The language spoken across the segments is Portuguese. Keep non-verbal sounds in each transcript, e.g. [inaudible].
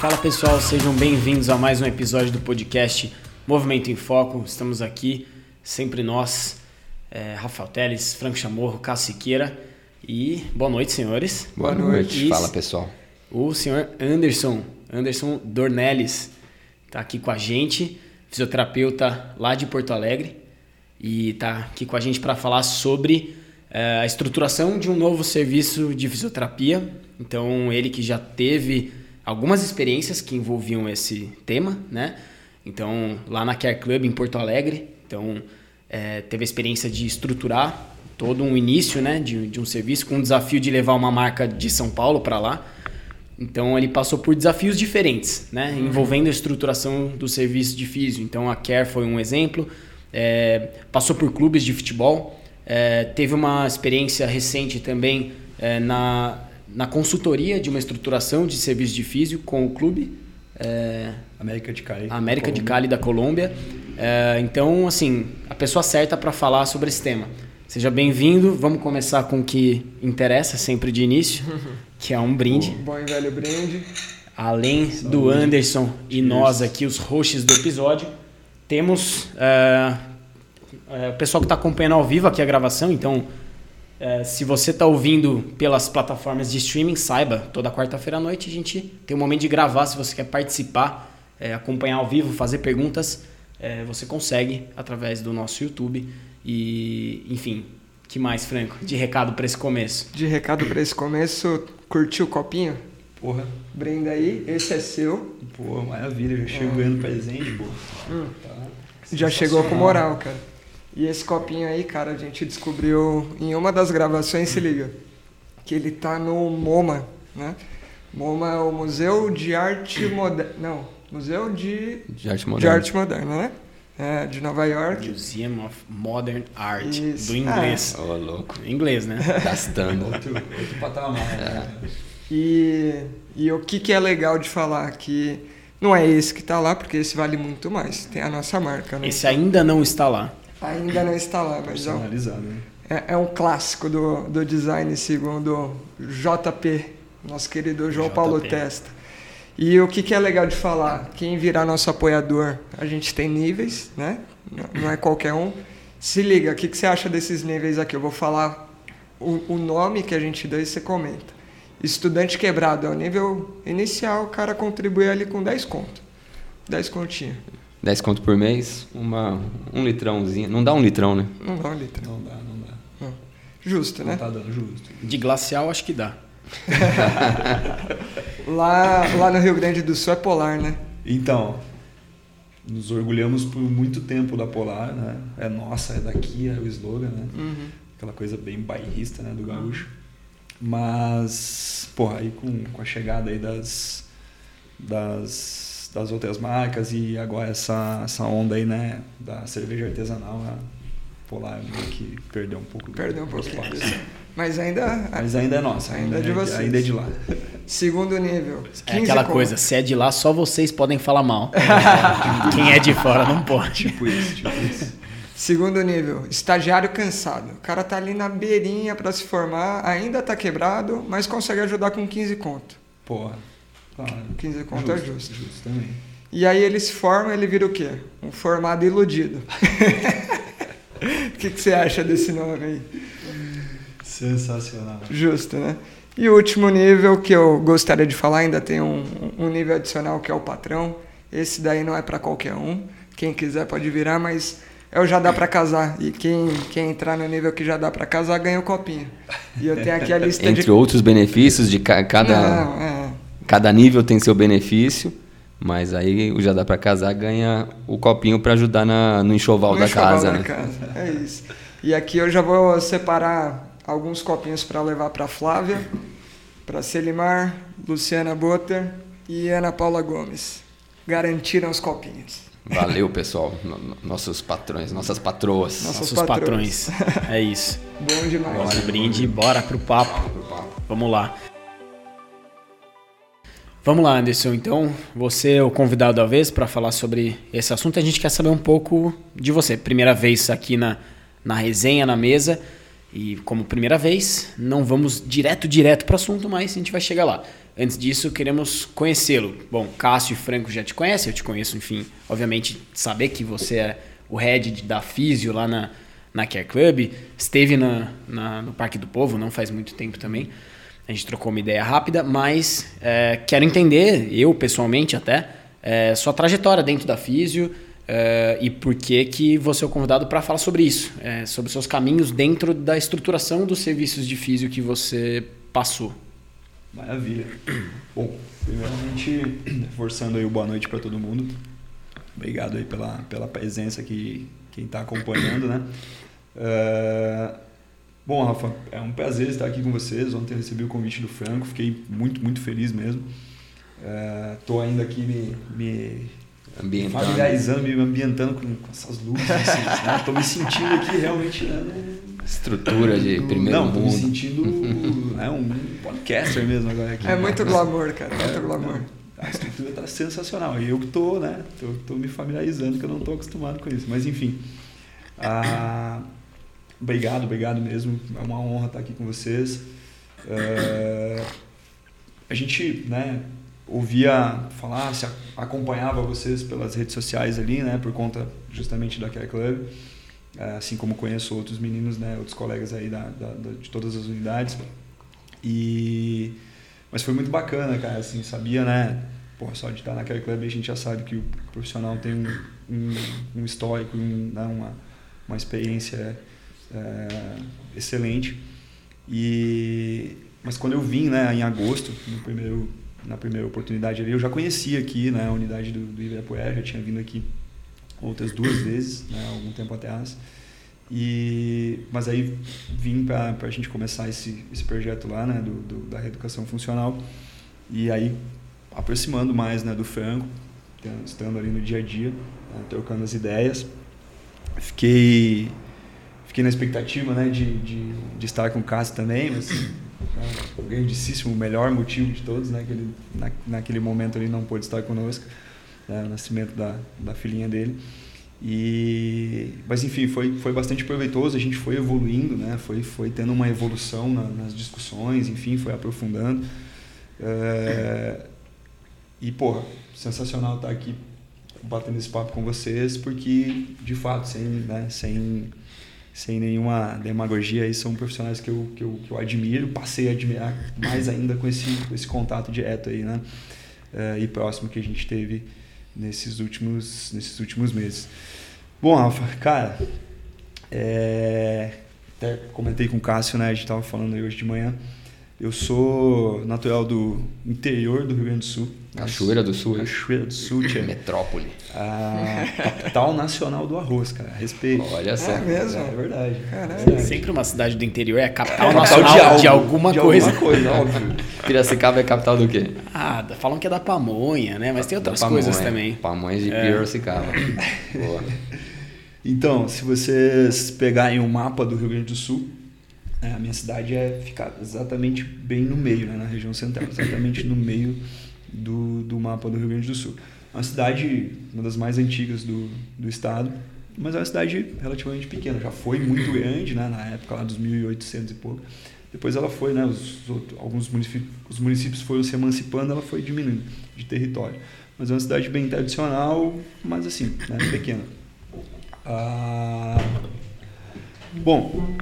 Fala pessoal, sejam bem-vindos a mais um episódio do podcast Movimento em Foco. Estamos aqui, sempre nós, é, Rafael Teles, Franco Chamorro, Cássio Siqueira e boa noite, senhores. Boa noite, E fala pessoal. O senhor Anderson, Anderson Dornelles, está aqui com a gente, fisioterapeuta lá de Porto Alegre e está aqui com a gente para falar sobre é, a estruturação de um novo serviço de fisioterapia. Então, ele que já teve algumas experiências que envolviam esse tema, né? Então, lá na Care Club em Porto Alegre, então é, teve a experiência de estruturar todo um início, né, de, de um serviço com o desafio de levar uma marca de São Paulo para lá. Então ele passou por desafios diferentes, né, envolvendo a estruturação do serviço de físio. Então a Care foi um exemplo. É, passou por clubes de futebol. É, teve uma experiência recente também é, na, na consultoria de uma estruturação de serviço de físio com o clube. É, América de Cali. América de Cali da Colômbia. É, então, assim, a pessoa certa para falar sobre esse tema. Seja bem-vindo. Vamos começar com o que interessa sempre de início, [laughs] que é um brinde. Bom e velho brinde. Além do Anderson e nós aqui, os hosts do episódio, temos é, é, o pessoal que está acompanhando ao vivo aqui a gravação. Então, é, se você está ouvindo pelas plataformas de streaming, saiba, toda quarta-feira à noite a gente tem um momento de gravar. Se você quer participar, é, acompanhar ao vivo, fazer perguntas, é, você consegue através do nosso YouTube. E, enfim, que mais, Franco? De recado para esse começo. De recado pra esse começo, curtiu o copinho? Porra, Brenda aí, esse é seu. pô, maravilha. Já chego ganhando presente, pô. Hum. Tá Já chegou com moral, cara. E esse copinho aí, cara, a gente descobriu em uma das gravações, se liga, que ele tá no MoMA, né? MoMA é o Museu de Arte Moderna. Não, Museu de, De arte de moderna. Arte Moderna, né? É, de Nova York. Museum of Modern Art, Isso. do inglês. Ô, louco. Inglês, né? [laughs] Gastando. Outro, outro patamar. né? E, e o que, que é legal de falar? Que não é esse que tá lá, porque esse vale muito mais. Tem a nossa marca, né? Esse ainda não está lá. Ainda não está lá, mas é um, né? é, é um clássico do, do design, segundo JP, nosso querido João JP. Paulo Testa. E o que, que é legal de falar? Quem virar nosso apoiador, a gente tem níveis, né? Não- Não é qualquer um. Se liga, o que, que você acha desses níveis aqui? Eu vou falar o, o nome que a gente dá e você comenta. Estudante quebrado é o nível inicial, o cara contribui ali com 10 conto. 10 continha. 10 conto por mês, uma, um litrãozinho. Não dá um litrão, né? Não dá um litro. Não dá, não dá. Justo, né? Não tá dando justo. De glacial, acho que dá. [laughs] Lá, lá no Rio Grande do Sul é polar, né? Então, nos orgulhamos por muito tempo da Polar, né? É nossa, é daqui, é o slogan, né? Aquela coisa bem bairrista, né, do gaúcho. Mas, porra, aí com, com a chegada aí das, das, das outras marcas e agora essa, essa onda aí, né, da cerveja artesanal, a Polar meio que perdeu um pouco Perdeu um espaço. Mas ainda. Mas ainda é nossa, Ainda ainda, é de é, vocês. ainda é de lá. Segundo nível. É 15 aquela conto. coisa, se é de lá, só vocês podem falar mal. [laughs] Quem é de fora não pode. Tipo isso, tipo isso. Segundo nível, estagiário cansado. O cara tá ali na beirinha pra se formar, ainda tá quebrado, mas consegue ajudar com 15 conto. Porra, claro. 15 conto é justo. Justo também. E aí ele se forma, ele vira o quê? Um formado iludido. [laughs] O que, que você acha desse nome aí? Sensacional. Justo, né? E o último nível que eu gostaria de falar, ainda tem um, um nível adicional que é o patrão. Esse daí não é para qualquer um. Quem quiser pode virar, mas é o já dá para casar. E quem, quem entrar no nível que já dá para casar ganha o copinho. E eu tenho aqui a lista Entre de. outros benefícios de ca- cada, Não, é. Cada nível tem seu benefício, mas aí o já dá pra casar ganha o copinho pra ajudar na, no enxoval No da enxoval casa, da né? casa. É isso. E aqui eu já vou separar alguns copinhos para levar para Flávia, para Selimar, Luciana Botter e Ana Paula Gomes. Garantiram os copinhos. Valeu, pessoal. No- no- nossos patrões, nossas patroas. Nossa. Nossos patrões. patrões. É isso. [laughs] Bom demais. Bora, brinde, bora pro papo. Vamos lá. Vamos lá, Anderson. Então, você é o convidado da vez para falar sobre esse assunto. A gente quer saber um pouco de você. Primeira vez aqui na, na resenha, na mesa. E como primeira vez, não vamos direto, direto para o assunto, mas a gente vai chegar lá. Antes disso, queremos conhecê-lo. Bom, Cássio e Franco já te conhecem, eu te conheço, enfim. Obviamente, saber que você é o head da Físio lá na, na Care Club, esteve na, na, no Parque do Povo, não faz muito tempo também. A gente trocou uma ideia rápida, mas é, quero entender, eu pessoalmente até, é, sua trajetória dentro da Físio é, e por que, que você é o convidado para falar sobre isso, é, sobre seus caminhos dentro da estruturação dos serviços de Físio que você passou. Maravilha. Bom, primeiramente, reforçando aí o boa noite para todo mundo. Obrigado aí pela, pela presença aqui, quem está acompanhando, né? Uh, bom, Rafa, é um prazer estar aqui com vocês. Ontem eu recebi o convite do Franco, fiquei muito, muito feliz mesmo. Estou uh, ainda aqui me, me ambientando. familiarizando, me ambientando com, com essas luzes. Estou assim, né? me sentindo aqui realmente né, Estrutura de primeiro Não, mundo. Não, me sentindo né, um podcaster mesmo agora aqui. É muito glamour, cara. É muito glamour. Não a estrutura está sensacional. E eu que estou, né? Tô, tô, me familiarizando, que eu não estou acostumado com isso. Mas enfim. Ah, obrigado, obrigado mesmo. É uma honra estar aqui com vocês. É, a gente, né? Ouvia falar, se acompanhava vocês pelas redes sociais ali, né? Por conta justamente da Care Club. É, assim como conheço outros meninos, né? Outros colegas aí da, da, da de todas as unidades. E mas foi muito bacana, cara, assim, sabia, né? Pô, só de estar naquele clube a gente já sabe que o profissional tem um, um, um histórico, um, né, uma, uma experiência é, excelente. E, mas quando eu vim, né, em agosto, no primeiro, na primeira oportunidade ali, eu já conhecia aqui, né, a unidade do, do Ibirapuera, já tinha vindo aqui outras duas vezes, né, algum tempo atrás. E, mas aí vim para a gente começar esse, esse projeto lá, né, do, do, da reeducação funcional. E aí aproximando mais né, do Franco, estando ali no dia a dia, né, trocando as ideias. Fiquei, fiquei na expectativa né, de, de, de estar com o Cássio também, mas é, o grandíssimo, o melhor motivo de todos, né, que ele, na, naquele momento ele não pôde estar conosco, né, o nascimento da, da filhinha dele. E, mas enfim, foi, foi bastante proveitoso, a gente foi evoluindo, né? foi, foi tendo uma evolução na, nas discussões, enfim, foi aprofundando. É, e, porra, sensacional estar aqui batendo esse papo com vocês, porque, de fato, sem, né, sem, sem nenhuma demagogia, aí são profissionais que eu, que, eu, que eu admiro, passei a admirar mais ainda com esse, com esse contato direto aí, né? É, e próximo que a gente teve nesses últimos, nesses últimos meses. Bom, Rafa, cara, é, até comentei com o Cássio, né? A gente estava falando aí hoje de manhã. Eu sou natural do interior do Rio Grande do Sul. Cachoeira do Sul. Cachoeira do Sul, tia. Metrópole. A capital nacional do arroz, cara. Respeito. Olha só. É mesmo? É verdade. Caralho. É Sempre uma cidade do interior é a capital É nacional capital de, de algo, alguma de coisa. alguma coisa, [laughs] óbvio. Piracicaba é capital do quê? Ah, falam que é da pamonha, né? Mas tem outras Da coisas pamonha. também. Pamonhas de É. Piracicaba. [laughs] Boa. Então, se vocês pegarem o mapa do Rio Grande do Sul, né, a minha cidade é ficar exatamente bem no meio, né, na região central, exatamente no meio do, do mapa do Rio Grande do Sul. É uma cidade, uma das mais antigas do, do estado, mas é uma cidade relativamente pequena. Já foi muito grande, né, na época lá dos 1800 e pouco. Depois ela foi, né, os, alguns municípios, os municípios foram se emancipando, ela foi diminuindo de território. Mas é uma cidade bem tradicional, mas assim, né, pequena. Ah, bom,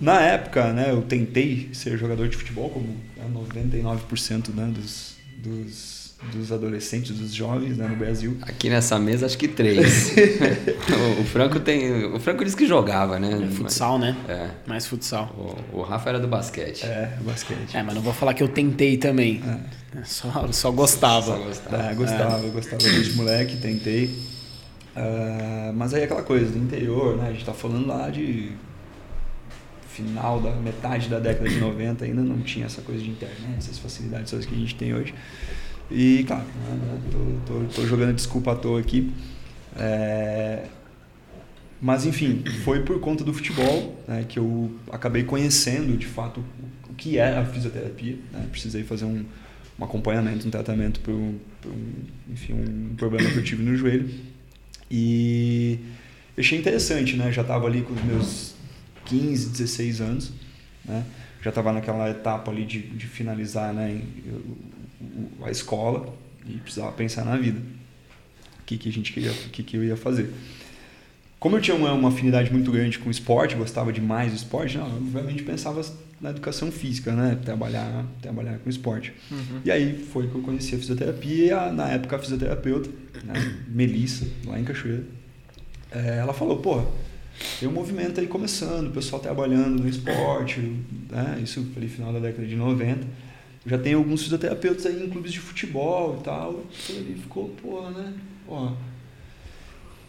na época, né, eu tentei ser jogador de futebol, como né, 99% né, dos, dos, dos adolescentes, dos jovens né, no Brasil. Aqui nessa mesa, acho que três. [laughs] o, o Franco tem. O Franco disse que jogava, né? É futsal, né? É. Mais futsal. O, o Rafa era do basquete. É, basquete. É, mas não vou falar que eu tentei também. É, Só, só gostava. Só gostava. Ah, gostava, eu gostava desde moleque, tentei. Ah, mas aí aquela coisa do interior, né? A gente tá falando lá de final da metade da década de 90, ainda não tinha essa coisa de internet, essas facilidades todas que a gente tem hoje. E, claro, né, tô, tô, tô jogando desculpa à toa aqui. É, mas, enfim, foi por conta do futebol né, que eu acabei conhecendo, de fato, o que é a fisioterapia. Né? Precisei fazer um, um acompanhamento, um tratamento para um, um, enfim, um problema que eu tive no joelho. E achei interessante, né? Já estava ali com os meus 15, 16 anos, né? Já estava naquela etapa ali de, de finalizar né, a escola e precisava pensar na vida. O que, que a gente queria, o que, que eu ia fazer. Como eu tinha uma, uma afinidade muito grande com o esporte, gostava demais do esporte, não, eu, obviamente pensava na educação física, né? Trabalhar, trabalhar com esporte. Uhum. E aí foi que eu conheci a fisioterapia e a, na época a fisioterapeuta, né? Melissa, lá em Cachoeira, é, ela falou, pô, tem um movimento aí começando, o pessoal trabalhando no esporte, né? Isso ali final da década de 90. Já tem alguns fisioterapeutas aí em clubes de futebol e tal. E ficou, pô, né?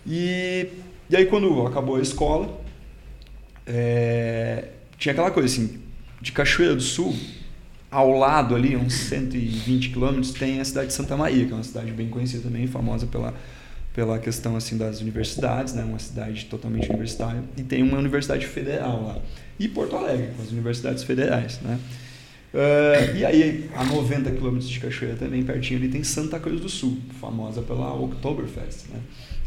E, e aí quando acabou a escola, é, tinha aquela coisa assim, de Cachoeira do Sul, ao lado ali, uns 120 quilômetros, tem a cidade de Santa Maria, que é uma cidade bem conhecida também, famosa pela, pela questão assim das universidades, né? uma cidade totalmente universitária, e tem uma universidade federal lá. E Porto Alegre, com as universidades federais. Né? Uh, e aí, a 90 quilômetros de Cachoeira também, pertinho ali, tem Santa Cruz do Sul, famosa pela Oktoberfest, né?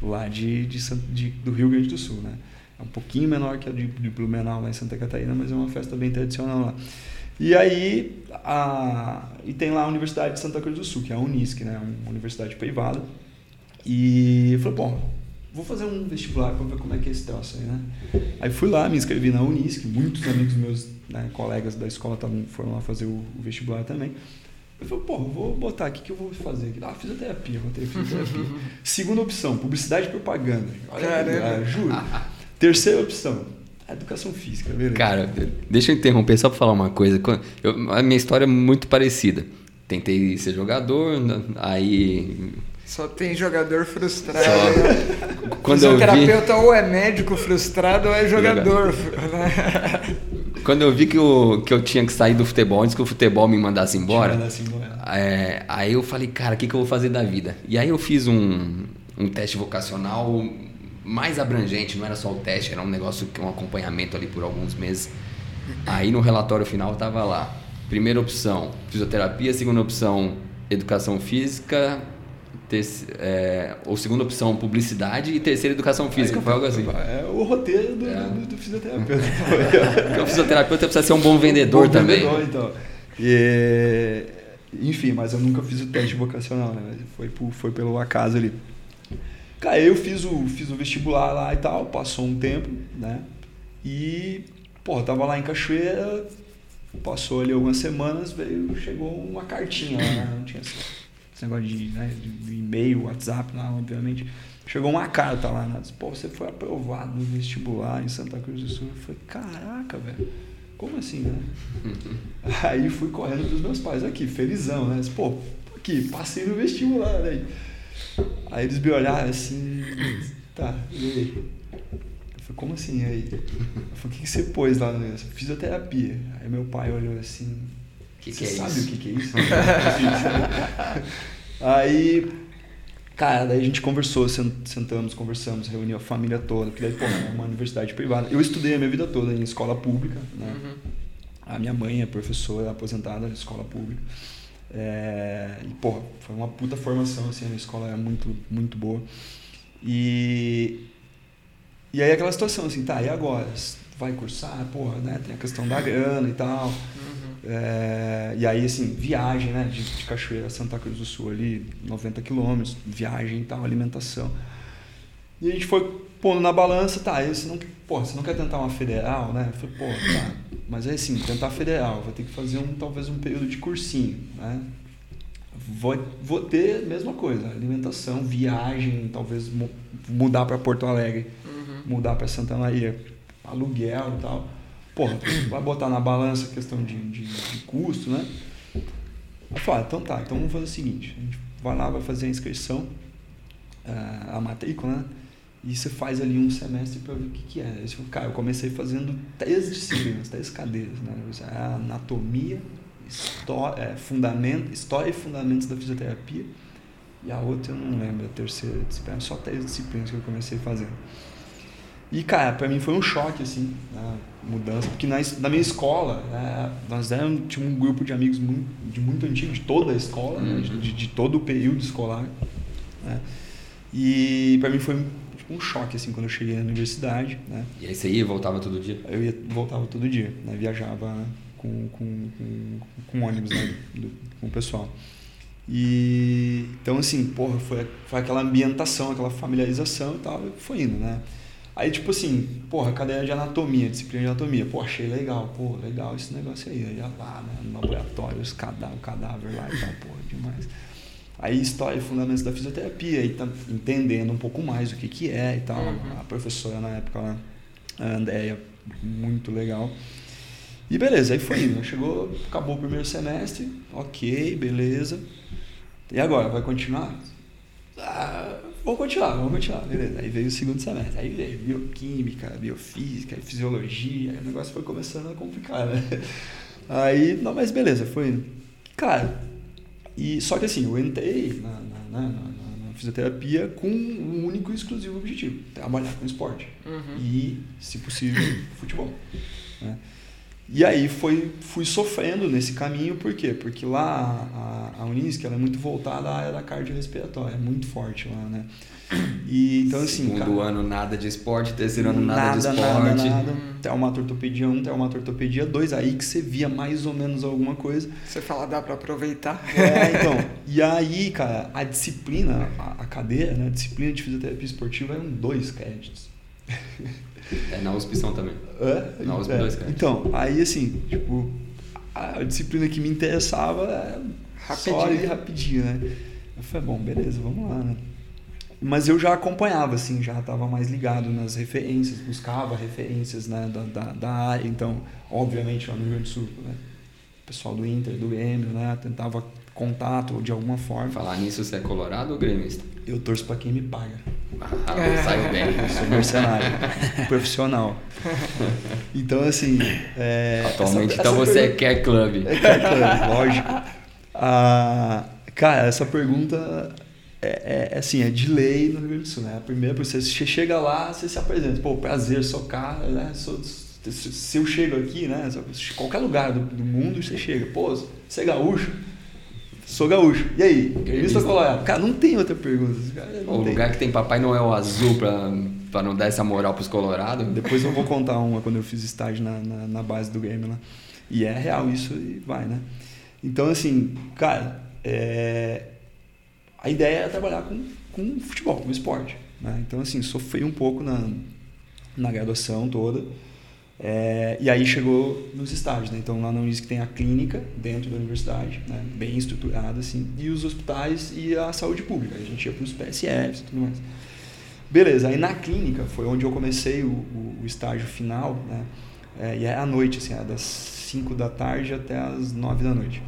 lá de, de, de, do Rio Grande do Sul. Né? É um pouquinho menor que a de, de Blumenau lá em Santa Catarina, mas é uma festa bem tradicional lá. E aí, a, e tem lá a Universidade de Santa Cruz do Sul, que é a Unisc, né? uma universidade privada. E eu falei, bom, vou fazer um vestibular para ver como é que é esse troço aí, né? Aí fui lá, me inscrevi na Unisc, muitos amigos meus, né, colegas da escola tavam, foram lá fazer o, o vestibular também. Eu falei, pô, vou botar aqui que eu vou fazer aqui. Ah, fisioterapia, vou ter fisioterapia. [laughs] Segunda opção, publicidade e propaganda. Olha, Caramba. juro. Terceira opção, educação física, beleza? Cara, deixa eu interromper só para falar uma coisa. Eu, a minha história é muito parecida. Tentei ser jogador, aí só tem jogador frustrado. Só... Quando o terapeuta vi... ou é médico frustrado ou é jogador. [laughs] Quando eu vi que eu, que eu tinha que sair do futebol antes que o futebol me mandasse embora, embora. É, aí eu falei, cara, o que, que eu vou fazer da vida? E aí eu fiz um, um teste vocacional mais abrangente, não era só o teste, era um negócio, um acompanhamento ali por alguns meses. Aí no relatório final tava lá. Primeira opção, fisioterapia. Segunda opção, educação física. Ter, é, ou segunda opção, publicidade. E terceira, educação física. Aí, foi algo assim. É o roteiro do, é. do, do fisioterapeuta. [laughs] Porque o fisioterapeuta precisa ser um bom vendedor bom também. Vendedor, então. E, enfim, mas eu nunca fiz o teste vocacional, né? Foi, por, foi pelo acaso ali. Cara, eu fiz o, fiz o vestibular lá e tal, passou um tempo, né? E, pô, tava lá em Cachoeira, passou ali algumas semanas, veio, chegou uma cartinha lá, né? não tinha esse, esse negócio de, né, de e-mail, WhatsApp lá, obviamente. Chegou uma carta lá, né? Pô, você foi aprovado no vestibular em Santa Cruz do Sul. Eu falei, caraca, velho. Como assim, né? [laughs] Aí fui correndo pros meus pais aqui, felizão, né? Pô, aqui, passei no vestibular, né? Aí eles me olharam assim, tá, e aí? Eu falei, como assim, e aí? Eu falei, o que, você pôs lá no negócio? Fisioterapia. Aí meu pai olhou assim, que você que é sabe isso? o que, que é isso? [laughs] aí, cara, daí a gente conversou, sentamos, conversamos, reuniu a família toda, porque daí, pô, é uma universidade privada. Eu estudei a minha vida toda em escola pública, né? Uhum. A minha mãe é professora aposentada em escola pública. É, e, pô, foi uma puta formação, assim, a escola é muito, muito boa. E, e aí aquela situação, assim, tá, e agora? Vai cursar? Porra, né? Tem a questão da grana e tal. É, e aí, assim, viagem, né? De, de Cachoeira a Santa Cruz do Sul ali, 90 quilômetros, viagem e tal, alimentação. E a gente foi pondo na balança, tá, você não, porra, você não quer tentar uma federal, né? Eu falei, pô, tá, mas é assim, tentar federal, vou ter que fazer um, talvez um período de cursinho, né? Vou, vou ter a mesma coisa, alimentação, viagem, talvez mudar para Porto Alegre, uhum. mudar para Santa Maria, aluguel e tal. Porra, vai botar na balança a questão de, de, de custo, né? Eu falei, ah, então tá, então vamos fazer o seguinte, a gente vai lá, vai fazer a inscrição, eh, a matrícula, né? E você faz ali um semestre para ver o que, que é. Eu, cara, eu comecei fazendo três disciplinas, três cadeiras. Né? A anatomia, história, é, fundamento, história e fundamentos da fisioterapia. E a outra eu não lembro, a terceira disciplina. Só três disciplinas que eu comecei fazendo. E, cara, para mim foi um choque, assim, a mudança. Porque na, na minha escola, né, nós éramos, tinha um grupo de amigos muito, de muito antigo, de toda a escola, uhum. né, de, de, todo o período escolar. Né? E para mim foi um choque assim quando eu cheguei na universidade, né? E aí você ia e voltava todo dia? Eu ia, voltava todo dia, né? Viajava com, com, com, com ônibus, né? Do, com o pessoal. E então assim, porra, foi, foi aquela ambientação, aquela familiarização e tal, e foi indo, né? Aí, tipo assim, porra, cadeira de anatomia, disciplina de anatomia. Pô, achei legal, pô, legal esse negócio aí. Aí ia lá, né, no laboratório, os cadáver, o cadáver lá e tal, porra, demais. Aí, história e fundamentos da fisioterapia, aí tá entendendo um pouco mais o que que é e tal. Uhum. A professora na época lá, a Andréia, muito legal. E beleza, aí foi indo. Né? Chegou, acabou o primeiro semestre, ok, beleza. E agora, vai continuar? Ah, vamos continuar, vamos continuar, beleza. Aí veio o segundo semestre, aí veio bioquímica, biofísica, fisiologia, aí o negócio foi começando a complicar, né? Aí, não, mas beleza, foi indo. Cara, e, só que assim, eu entrei na, na, na, na fisioterapia com um único e exclusivo objetivo, trabalhar com esporte. Uhum. E, se possível, futebol. Né? E aí foi, fui sofrendo nesse caminho, por quê? Porque lá a, a Unisc ela é muito voltada à área da cardiorrespiratória, é muito forte lá, né? E, então, assim. Segundo cara, ano, nada de esporte, terceiro ano, nada, nada de esporte. Nada, nada. Traumatortopedia 1, traumatortopedia 2, aí que você via mais ou menos alguma coisa. Você fala, dá para aproveitar. É, [laughs] então. e aí, cara, a disciplina, a, a cadeira, né? A disciplina de fisioterapia esportiva é um dois créditos. [laughs] É na USP são também. É? Na USP é. dois, cara. Então, aí assim, tipo, a disciplina que me interessava é rapidinho. só ali rapidinho, né? Eu falei, bom, beleza, vamos lá, né? Mas eu já acompanhava, assim, já estava mais ligado nas referências, buscava referências né, da, da, da área. Então, obviamente, lá no Rio Grande do Sul, né? o pessoal do Inter, do Grêmio, né? Tentava contato de alguma forma. Falar nisso, você é colorado ou gremista? Eu torço para quem me paga. Ah, é. bem. Eu [laughs] sou mercenário, [laughs] profissional. Então, assim. É, Atualmente, essa, então essa você é pergunta... é Care Club. É Care Club, lógico. [laughs] Ah, cara, essa pergunta é, é, assim, é de lei no Rio Grande do Sul, né? A primeira, você chega lá, você se apresenta. Pô, prazer, sou cara, né? Sou, se eu chego aqui, né? Qualquer lugar do, do mundo você chega. Pô, você é gaúcho? Sou gaúcho. E aí? Gremista ou colorado? Cara, não tem outra pergunta. Cara, o tem. lugar que tem Papai Noel azul pra, pra não dar essa moral pros colorados. Depois eu vou contar uma quando eu fiz estágio na, na, na base do Grêmio lá. E é real isso e vai, né? Então, assim, cara, é... a ideia é trabalhar com, com futebol, com esporte. Né? Então, assim, sofri um pouco na, na graduação toda. É, e aí chegou nos estágios, né? Então lá na Unisc tem a clínica dentro da universidade, né? bem estruturada assim, e os hospitais e a saúde pública. A gente ia para os PSFs e tudo mais. Beleza, aí na clínica foi onde eu comecei o, o, o estágio final, né? É, e é à noite, assim, é das 5 da tarde até as 9 da noite.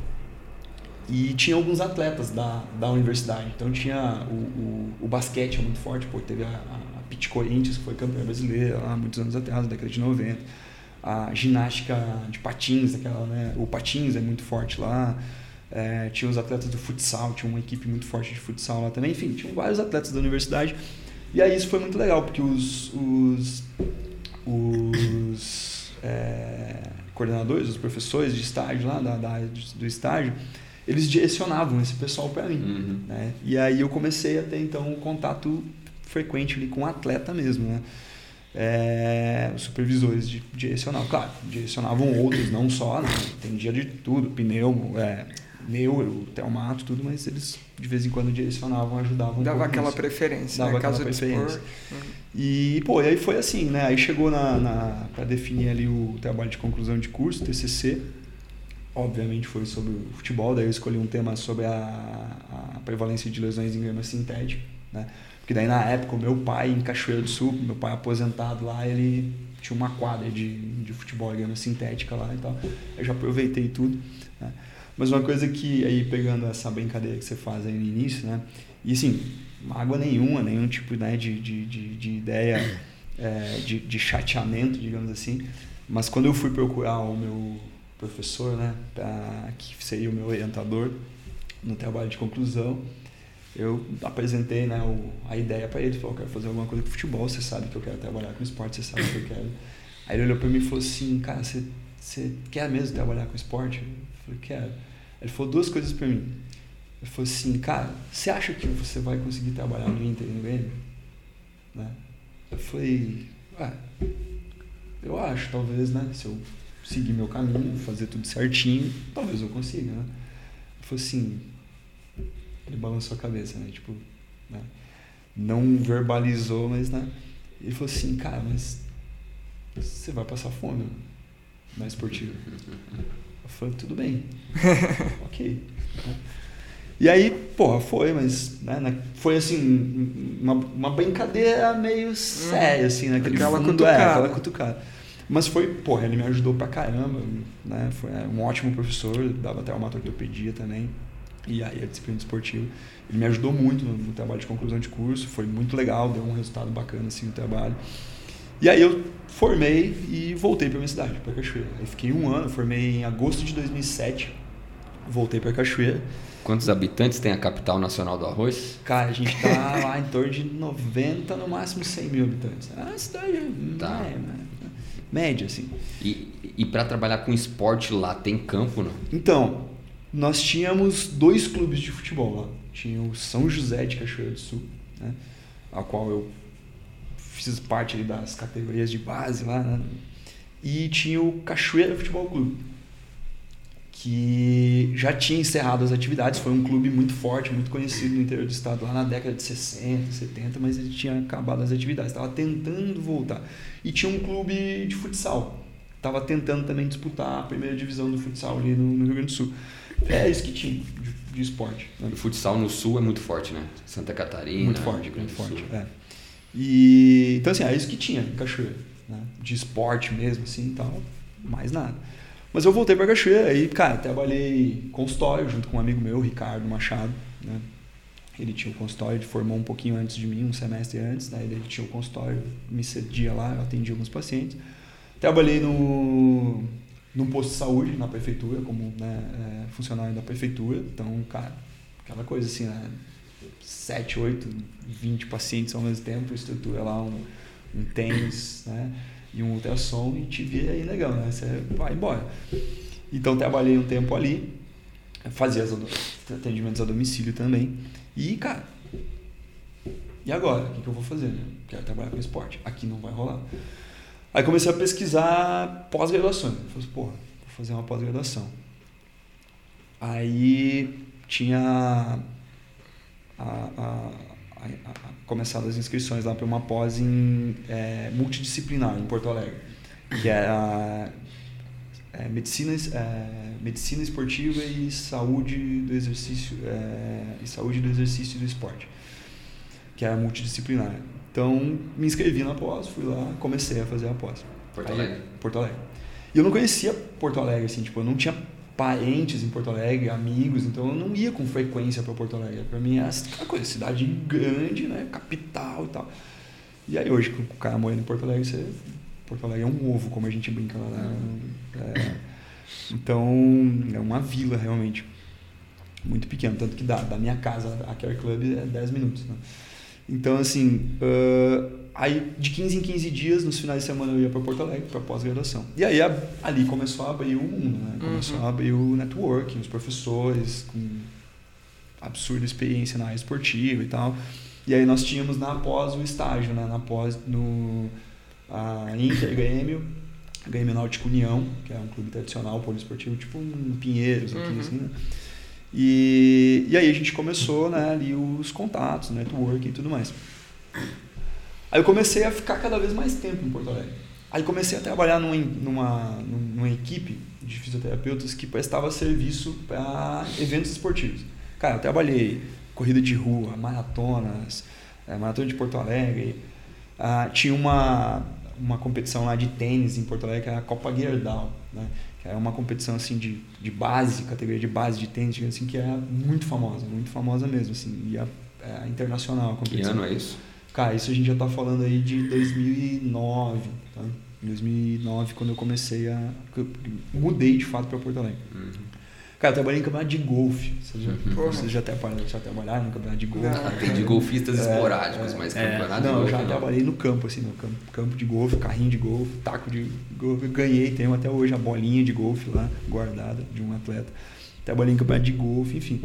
E tinha alguns atletas da, da universidade. Então tinha o, o, o basquete é muito forte, pô, teve a, a, Pit Corinthians, que foi campeã brasileira há muitos anos atrás, na década de 90 a ginástica de patins, aquela, né? o patins é muito forte lá. É, tinha os atletas do futsal, tinha uma equipe muito forte de futsal lá também. Enfim, tinham vários atletas da universidade. E aí isso foi muito legal, porque os, os, os é, coordenadores, os professores de estágio lá, da, da do estágio, eles direcionavam esse pessoal para mim. Uhum. Né? E aí eu comecei a ter então um contato frequente ali com o atleta mesmo, né? é, os supervisores de, direcionavam. Claro, direcionavam outros, não só, né? dia de tudo, pneu, é, neuro, telmato, tudo, mas eles de vez em quando direcionavam, ajudavam. Dava um aquela nisso. preferência, Dava né? aquela Caso preferência. E, pô, e aí foi assim, né? Aí chegou na, na para definir ali o trabalho de conclusão de curso, TCC. Obviamente foi sobre o futebol, daí eu escolhi um tema sobre a, a prevalência de lesões em grama sintética, né? Porque daí na época o meu pai em Cachoeira do Sul, meu pai aposentado lá, ele tinha uma quadra de, de futebol, grama sintética lá e tal. Eu já aproveitei tudo. Né? Mas uma coisa que, aí pegando essa brincadeira que você faz aí no início, né? E assim, mágoa nenhuma, nenhum tipo né, de, de, de, de ideia é, de, de chateamento, digamos assim. Mas quando eu fui procurar o meu professor, né, pra, que seria o meu orientador no trabalho de conclusão, eu apresentei né, o, a ideia para ele. Falou: eu quero fazer alguma coisa com futebol, você sabe que eu quero trabalhar com esporte, você sabe que eu quero. Aí ele olhou para mim e falou assim: cara, você, você quer mesmo trabalhar com esporte? Eu falei: quero. Ele falou duas coisas para mim. Ele falou assim: cara, você acha que você vai conseguir trabalhar no Inter e no Grêmio? Né? Eu falei, ah, eu acho, talvez, né? Se eu seguir meu caminho, fazer tudo certinho, talvez eu consiga, né? Ele falou assim, ele balançou a cabeça, né? Tipo, né? não verbalizou, mas, né? Ele falou assim, cara, mas você vai passar fome na esportiva. Eu falei, tudo bem. [laughs] ok. E aí, porra, foi, mas né, foi assim, uma, uma brincadeira meio hum. séria, assim, naquele aquela fundo, cutucada. É, aquela cutucada. Mas foi, porra, ele me ajudou pra caramba, né? Foi é, um ótimo professor, dava até uma ortopedia também. E aí a disciplina esportiva. Ele me ajudou muito no, no, trabalho de conclusão de curso, foi muito legal, deu um resultado bacana assim no trabalho. E aí eu formei e voltei para minha cidade, para Cachoeira. Aí fiquei um ano, formei em agosto de 2007, voltei para Cachoeira. Quantos habitantes tem a capital nacional do arroz? Cara, a gente tá lá em torno de 90, no máximo 100 mil habitantes. É uma cidade tá. é, média, assim. E, e para trabalhar com esporte lá, tem campo, não? Então, nós tínhamos dois clubes de futebol lá. Tinha o São José de Cachoeira do Sul, né? a qual eu fiz parte das categorias de base lá, né? e tinha o Cachoeira Futebol Clube, que já tinha encerrado as atividades, foi um clube muito forte, muito conhecido no interior do estado lá na década de 60, 70, mas ele tinha acabado as atividades, estava tentando voltar. E tinha um clube de futsal, estava tentando também disputar a primeira divisão do futsal ali no, no Rio Grande do Sul. É isso que tinha de, esporte. Né? O futsal no sul é muito forte, né? Santa Catarina, muito forte, muito forte. É. E então assim, é isso que tinha em Cachoeira, né? De esporte mesmo, assim, tal, mais nada. Mas eu voltei para Cachoeira e, cara, trabalhei consultório junto com um amigo meu, Ricardo Machado, né? Ele tinha o consultório, ele formou um pouquinho antes de mim, um semestre antes, né? Ele tinha o consultório, me cedia lá, eu atendia alguns pacientes. Trabalhei no num posto de saúde na prefeitura, como né, é, funcionário da prefeitura. Então, cara, aquela coisa assim, né? 7, 8, 20 pacientes ao mesmo tempo, estrutura lá um, um tênis, né? E um ultrassom e te vira aí legal, né? Você vai embora. Então, trabalhei um tempo ali, fazia atendimentos a domicílio também. E, cara, e agora? O que, que eu vou fazer? Né? Quero trabalhar com esporte. Aqui não vai rolar. Aí comecei a pesquisar pós-graduação. Falei, porra, vou fazer uma pós-graduação. Aí tinha a, a, a, começado as inscrições lá para uma pós em é, multidisciplinar em Porto Alegre, que era é, medicina, é, medicina esportiva e saúde do exercício é, e saúde do exercício e do esporte, que era multidisciplinar. Então, me inscrevi na pós, fui lá, comecei a fazer a pós. Porto Alegre? Aí, Porto Alegre. E eu não conhecia Porto Alegre, assim, tipo, eu não tinha parentes em Porto Alegre, amigos, então eu não ia com frequência para Porto Alegre. Para mim é aquela coisa, cidade grande, né, capital e tal. E aí hoje, com o cara morando em Porto Alegre, você, Porto Alegre é um ovo, como a gente brinca lá. Né? É, então, é uma vila realmente. Muito pequeno, tanto que da, da minha casa a Care Club é 10 minutos. Né? Então, assim, uh, aí de 15 em 15 dias, nos finais de semana eu ia para Porto Alegre para pós-graduação. E aí a, ali começou a abrir o mundo, né? Começou uhum. a abrir o networking, os professores com absurda experiência na área esportiva e tal. E aí nós tínhamos na pós o estágio, né? Na pós no a Inter Grêmio, Grêmio Náutico União, que é um clube tradicional poliesportivo, tipo um Pinheiros aqui, uhum. assim, né? E, e aí a gente começou né, ali os contatos, networking e tudo mais. Aí eu comecei a ficar cada vez mais tempo em Porto Alegre. Aí comecei a trabalhar numa, numa, numa equipe de fisioterapeutas que prestava serviço para eventos esportivos. Cara, eu trabalhei corrida de rua, maratonas, é, maratona de Porto Alegre. Ah, tinha uma, uma competição lá de tênis em Porto Alegre, que era a Copa Gerdau. Né? É uma competição assim de, de base, categoria de base de tênis, assim, que é muito famosa, muito famosa mesmo, assim, e é, é internacional a competição. Que ano é isso? Cara, isso a gente já está falando aí de 2009, tá? 2009, quando eu comecei a... mudei de fato para Porto Alegre. Uhum. Cara, eu trabalhei em campeonato de golfe. Vocês já, uhum. vocês já, trabalharam, já trabalharam no campeonato de golfe? Ah, tem de golfistas é, esporádicos, é, mas é, campeonato não, de golfe. Não, eu já trabalhei no campo, assim, no campo, campo de golfe, carrinho de golfe, taco de golfe. Ganhei, tenho até hoje a bolinha de golfe lá, guardada, de um atleta. Trabalhei em campeonato de golfe, enfim.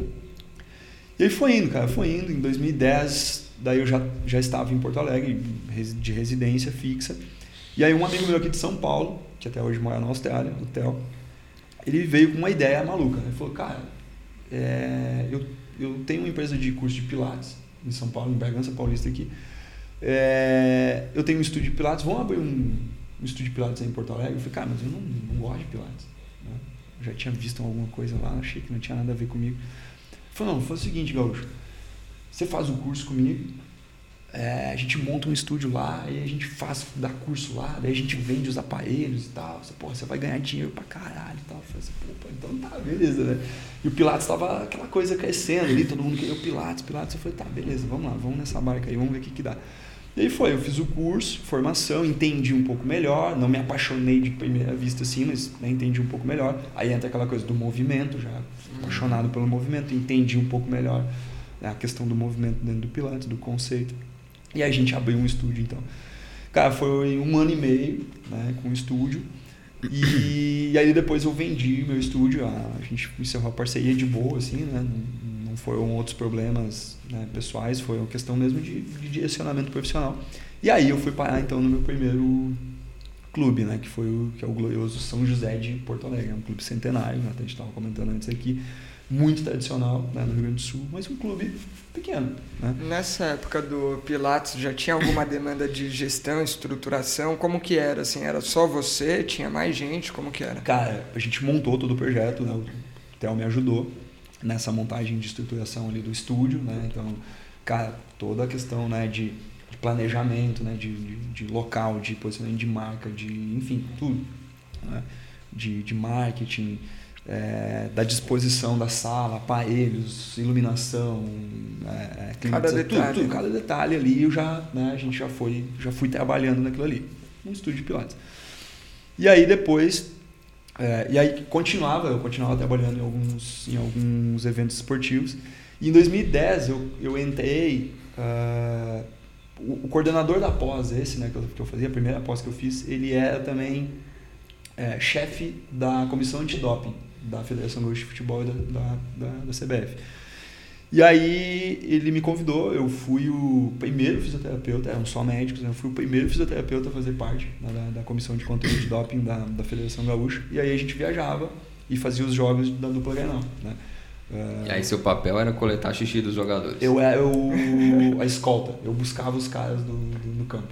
E aí foi indo, cara, foi indo. Em 2010, daí eu já, já estava em Porto Alegre, de residência fixa. E aí um amigo meu aqui de São Paulo, que até hoje mora na Austrália, no hotel, ele veio com uma ideia maluca. Ele falou, cara, é, eu, eu tenho uma empresa de curso de Pilates em São Paulo, em Bragança Paulista aqui. É, eu tenho um estúdio de Pilates, vamos abrir um, um estúdio de Pilates aí em Porto Alegre? Eu falei, cara, mas eu não, não gosto de Pilates. Né? Eu já tinha visto alguma coisa lá, achei que não tinha nada a ver comigo. Ele falou, não, faz o seguinte, Gaúcho, você faz o curso comigo, é, a gente monta um estúdio lá, e a gente faz, dá curso lá, daí a gente vende os aparelhos e tal. Você, você vai ganhar dinheiro pra caralho e tal. Eu falei assim, então tá, beleza, né? E o Pilates tava aquela coisa crescendo ali, todo mundo queria o Pilates, Pilates. Eu falei, tá, beleza, vamos lá, vamos nessa barca aí, vamos ver o que que dá. E aí foi, eu fiz o curso, formação, entendi um pouco melhor, não me apaixonei de primeira vista assim, mas né, entendi um pouco melhor. Aí entra aquela coisa do movimento, já apaixonado pelo movimento, entendi um pouco melhor né, a questão do movimento dentro do Pilates, do conceito. E a gente abriu um estúdio, então. Cara, foi um ano e meio né, com o estúdio. E, e, aí depois eu vendi meu estúdio, a, a gente encerrou a parceria de boa, assim, né? Não, não foram outros problemas né, pessoais, foi uma questão mesmo de, de, direcionamento profissional. E aí eu fui parar então no meu primeiro clube, né? Que foi o, que é o glorioso São José de Porto Alegre, é um clube centenário, né, a gente estava comentando antes aqui muito tradicional né, no Rio Grande do Sul, mas um clube pequeno. Né? Nessa época do Pilates já tinha alguma demanda de gestão, estruturação? Como que era? Assim, era só você? Tinha mais gente? Como que era? Cara, a gente montou todo o projeto, né? o Theo me ajudou nessa montagem de estruturação ali do estúdio, né? Então, cara, toda a questão né, de, de planejamento, né, de, de, de, local, de posicionamento de marca, de enfim, tudo. Né? De, de marketing, é, da disposição da sala, aparelhos, iluminação, é, cada detalhe. Tudo, tudo, cada detalhe ali eu já, né, a gente já foi, já fui trabalhando naquilo ali, no estúdio de Pilates. E aí depois, é, e aí continuava, eu continuava trabalhando em alguns, em alguns eventos esportivos. E em 2010 eu, eu entrei, uh, o, o, coordenador da pós, esse né, que eu, que eu fazia, a primeira pós que eu fiz, ele era também é, chefe da comissão antidoping da Federação Gaúcha de Futebol e da, da, da, da, CBF. E aí ele me convidou, eu fui o primeiro fisioterapeuta, eram só médicos, né? eu fui o primeiro fisioterapeuta a fazer parte né, da, da comissão de controle de doping da, da Federação Gaúcha. E aí a gente viajava e fazia os jogos da dupla Grenal, né? E aí seu papel era coletar xixi dos jogadores? Eu era o, a escolta, eu buscava os caras do, do no campo.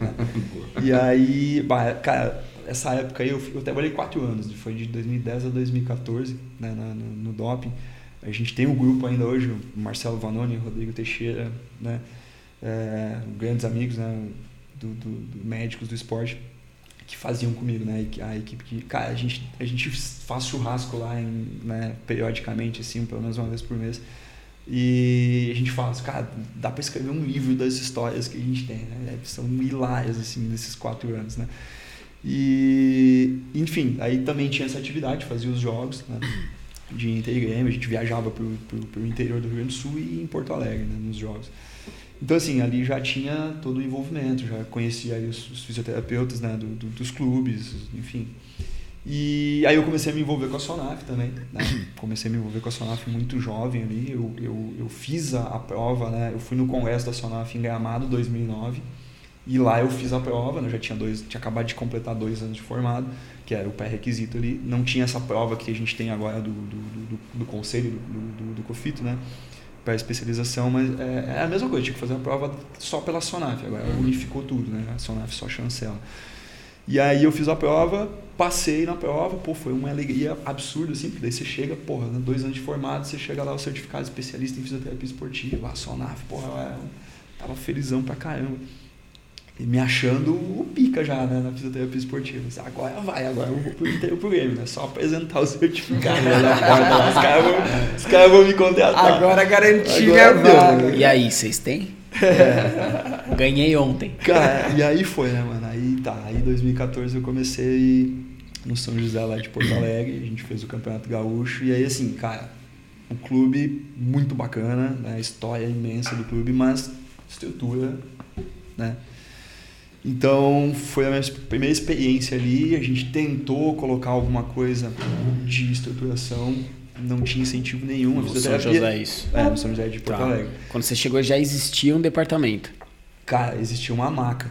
Né? [laughs] e aí, cara, essa época aí eu, eu trabalhei quatro anos, foi de 2010 a 2014 né, no, no doping. A gente tem um grupo ainda hoje, o Marcelo Vanoni, Rodrigo Teixeira, né, é, grandes amigos né, do, do, do, médicos do esporte que faziam comigo, né, a equipe que, cara, a gente, a gente faz churrasco lá em, né, periodicamente, assim, pelo menos uma vez por mês. E a gente fala assim, cara, dá para escrever um livro das histórias que a gente tem, né? São hilárias, assim, nesses quatro anos, né? E, enfim, aí também tinha essa atividade, fazia os jogos né, de Intergame, a gente viajava para o interior do Rio Grande do Sul e em Porto Alegre, né, nos jogos. Então, assim, ali já tinha todo o envolvimento, já conhecia os, os, fisioterapeutas né, do, do, dos clubes, enfim. E aí eu comecei a me envolver com a Sonaf também, né? Comecei a me envolver com a Sonaf muito jovem ali, eu, eu, eu fiz a, a prova, né? Eu fui no congresso da Sonaf em Gramado, 2009, e lá eu fiz a prova, né? eu já tinha dois, tinha acabado de completar dois anos de formado, que era o pré-requisito ali. Não tinha essa prova que a gente tem agora do, do, do, do conselho, do, do, do COFITO, né? Para especialização, mas é, é, a mesma coisa, tinha que fazer a prova só pela Sonaf, agora unificou tudo, né? A Sonaf só chancela. E aí eu fiz a prova, passei na prova, pô, foi uma alegria absurda, assim, porque daí você chega, porra, né? dois anos de formado, você chega lá, o certificado especialista em fisioterapia esportiva, a Sonaf, porra, eu tava felizão pra caramba me achando o pica já, né, na fisioterapia esportiva. Agora vai, agora eu vou pro inteiro pro game, né? Só apresentar o certificado [laughs] né, os caras vão, cara vão me contratar. Agora garanti minha vaga. E aí, vocês têm? É. [laughs] Ganhei ontem. Cara, e aí foi, né, mano? Aí tá, aí em 2014 eu comecei no São José lá de Porto Alegre, a gente fez o Campeonato Gaúcho, e aí assim, cara, o clube muito bacana, né? História imensa do clube, mas estrutura, né? Então foi a minha primeira experiência ali. A gente tentou colocar alguma coisa de estruturação não tinha incentivo nenhum. A No São José, isso. É, no São José de Porto Tá. Alegre. Quando você chegou já existia um departamento. Cara, existia uma maca.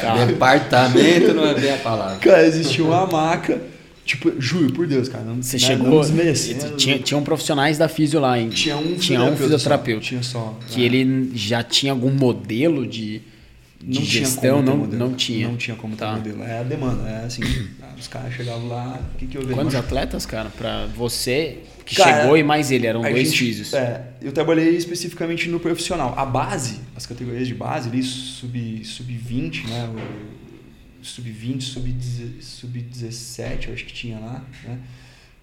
Tá. [laughs] Departamento não é bem a palavra. Cara, existia uma maca. Tipo, juro por Deus, cara. Não, Você né, chegou. Não tinha, tinham profissionais da fisio lá, hein? Tinha um tinha um fisioterapeuta. Só, tinha só. Que é. ele já tinha algum modelo de, de não gestão, ter não, não tinha. Não tinha como ter Tá. modelo. É a demanda. É assim, [clears throat] os caras chegavam lá, o que, que eu vejo? Quantos atletas, cara? Pra você que Cara, chegou e mais ele, eram dois gente-. É, eu trabalhei especificamente no profissional. A base, as categorias de base, ali, sub, sub-20, né? o Sub-20, sub-17, sub-17, eu acho que tinha lá, né?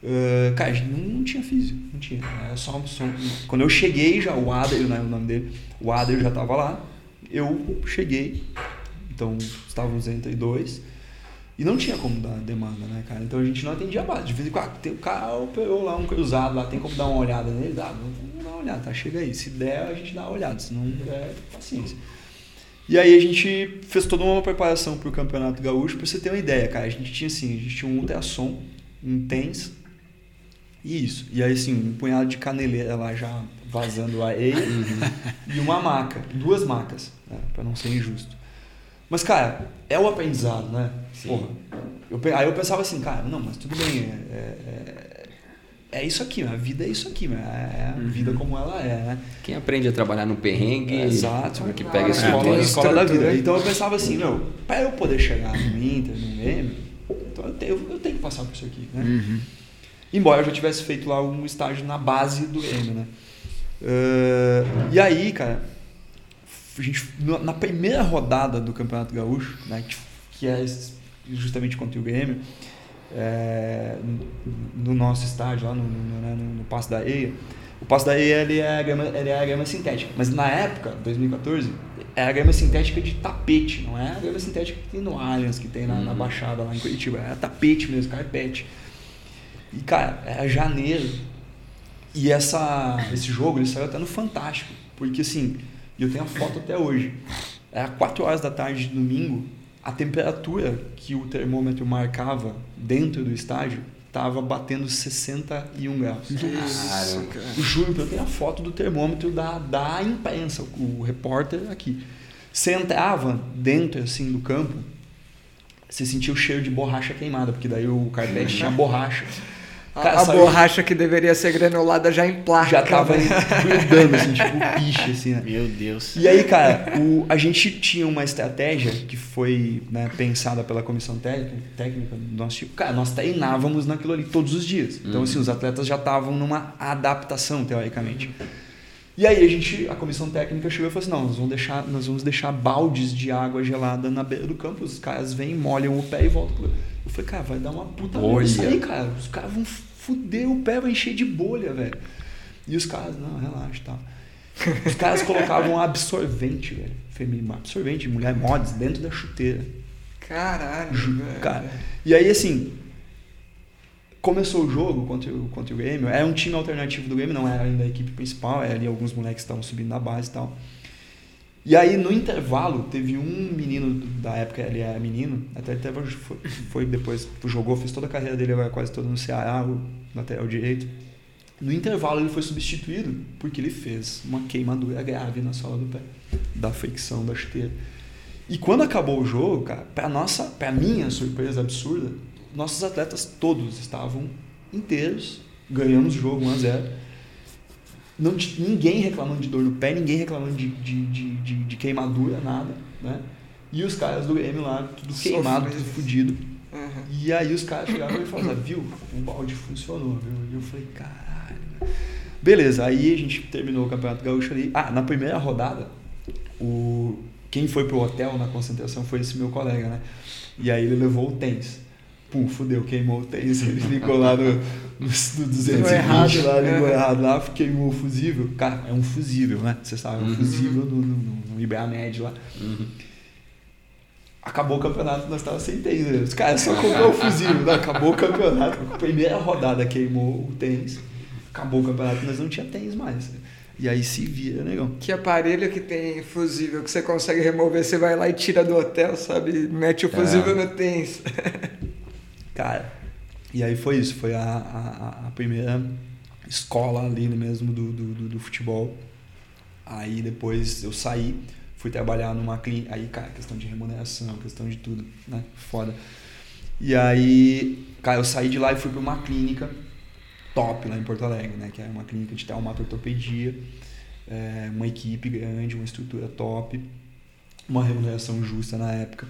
Ah, cara, a gente não, não tinha físico, não tinha. Era só, só- quando eu cheguei já, o Ader, né, o nome dele, o Ader já estava lá, eu cheguei, então estávamos entre dois, e não tinha como dar demanda, né, cara? Então a gente não atendia base. De vez em quando, ah, tem o cara operou lá um cruzado lá, tem como dar uma olhada nele? Dá, vamos dar uma olhada, tá? Chega aí. Se der, a gente dá uma olhada, se não der, paciência. E aí a gente fez toda uma preparação pro Campeonato Gaúcho, pra você ter uma ideia, cara. A gente tinha assim, a gente tinha um ultrassom, um TENS, isso. E aí assim, um punhado de caneleira lá já vazando a areia e uma maca, duas macas, né, para não ser injusto. Mas, cara, é o aprendizado, né? Porra. Eu, aí eu pensava assim, cara, não, mas tudo bem, é, é, é isso aqui, a vida é isso aqui, né? é a vida como ela é, né? Quem aprende a trabalhar no perrengue, Exato. que pega esse contexto. escola da vida. Então eu pensava assim, meu, para eu poder chegar no Inter, no Grêmio, então eu tenho, eu tenho que passar por isso aqui, né? Uhum. Embora eu já tivesse feito lá um estágio na base do Grêmio, né? Ah, e aí, cara, a gente, na- primeira rodada do Campeonato Gaúcho, né, que, é justamente contra o Grêmio, é, no no nosso estádio, lá no, no, né, no, no Passo da Areia, o Passo da Areia ele é, a grama, ele é a grama sintética, mas na época, 2014, é a grama sintética de tapete, não é a grama sintética que tem no Allianz, que tem na, na Baixada lá em Curitiba, é tapete mesmo, carpete. E, cara, era janeiro. E essa, esse jogo ele saiu até no Fantástico. Porque, assim, e eu tenho a foto até hoje. Era 4 horas da tarde de domingo. A temperatura que o termômetro marcava dentro do estádio estava batendo 61 graus. Caramba. Eu juro, eu tenho a foto do termômetro da, da imprensa, o repórter aqui. Você entrava dentro, assim, do campo, você sentia o cheiro de borracha queimada, porque daí o carpete tinha [laughs] borracha. A, Cara, a saiu- borracha que deveria ser granulada já em placa. já tava né? grudando, assim, tipo piche, assim, né? Meu Deus. E aí, cara, o- a gente tinha uma estratégia que foi né, pensada pela comissão técnica, técnica do nosso tipo. Cara, nós treinávamos naquilo ali todos os dias. Então, assim, os atletas já estavam numa adaptação, teoricamente. E aí a gente, a comissão técnica chegou e falou assim, não, nós vamos deixar, nós vamos deixar baldes de água gelada na beira do campo, os caras vêm, molham o pé e voltam. pro- Eu falei, cara, vai dar uma puta merda isso Bolha. aí, cara. Os caras vão fuder o pé, vai encher de bolha, velho. E os caras, não, relaxa, tá. Os caras colocavam absorvente, velho. Feminino, absorvente, mulher mods, dentro da chuteira. Caralho, Ju- velho. Cara, e aí assim, começou o jogo contra o, contra o Grêmio, era um time alternativo do Grêmio, não era ainda a equipe principal, era ali alguns moleques que estavam subindo na base e tal. E aí no intervalo, teve um menino da época, ele era menino, até teve, foi, foi depois, jogou, fez toda a carreira dele, agora quase toda no Ceará, o lateral direito. No intervalo ele foi substituído porque ele fez uma queimadura grave na sola do pé, da fricção da chuteira. E quando acabou o jogo, cara, para nossa, para minha surpresa absurda, nossos atletas todos estavam inteiros, ganhamos o jogo 1 a 0. Não, ninguém reclamando de dor no pé, ninguém reclamando de, de, de, de, de queimadura, nada, né? E os caras do Grêmio lá, tudo queimado, tudo fudido. Uhum. E aí os caras chegaram e falaram, viu, o balde funcionou, viu? E eu falei, caralho. né?" Beleza, aí a gente terminou o Campeonato Gaúcho ali. Ah, na primeira rodada, o... quem foi pro hotel na concentração foi esse meu colega, né? E aí ele levou o tênis. Pum, fudeu, queimou o tênis, ele ficou lá no, no, no 220 errado. lá, ligou É. errado lá, queimou o fusível. Cara, é um fusível, né? Você sabe, é um Uhum. fusível no, no, no Ibeamed lá. Uhum. Acabou o campeonato, nós tava sem tênis. né? Os caras só comprou o fusível. Né? Acabou o campeonato. Primeira rodada queimou o tênis. Acabou o campeonato, nós não tinha tênis mais. E aí se vira, negão. Que aparelho que tem fusível que você consegue remover, você vai lá e tira do hotel, sabe? Mete o fusível no tênis. [laughs] Cara, E aí foi isso, foi a, a, a primeira escola ali mesmo do, do, do, futebol. Aí depois eu saí, fui trabalhar numa clínica. Aí, cara, questão de remuneração, questão de tudo, né? Foda. E aí, cara, eu saí de lá e fui para uma clínica top lá em Porto Alegre, né? Que é uma clínica de traumatortopedia, é, uma equipe grande, uma estrutura top, uma remuneração justa na época.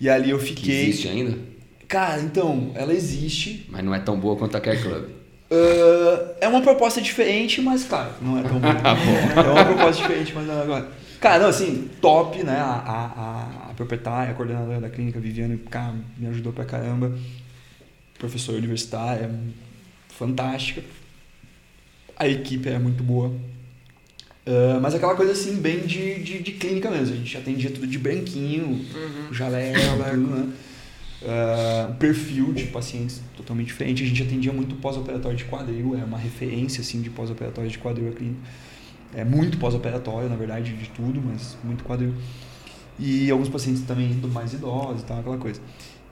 E ali eu fiquei. Que existe ainda? Cara, então, ela existe. Mas não é tão boa quanto a Care Club. Uh, [laughs] é uma proposta diferente, mas, claro, não é tão boa. [laughs] é uma proposta diferente, mas não é. Cara, não, assim, top, né? A, a, a proprietária, a coordenadora da clínica, Viviane, cara, me ajudou pra caramba. Professora universitária, fantástica. A equipe é muito boa. Uh, mas aquela coisa assim, bem de, de, de, clínica mesmo. A gente atendia tudo de branquinho, uhum. jaleco, né? Uh, perfil de pacientes totalmente diferente. A gente atendia muito pós-operatório de quadril, é uma referência assim de pós-operatório de quadril a clínica. É muito pós-operatório, na verdade, de tudo, mas muito quadril. E alguns pacientes também mais idosos e tal, aquela coisa.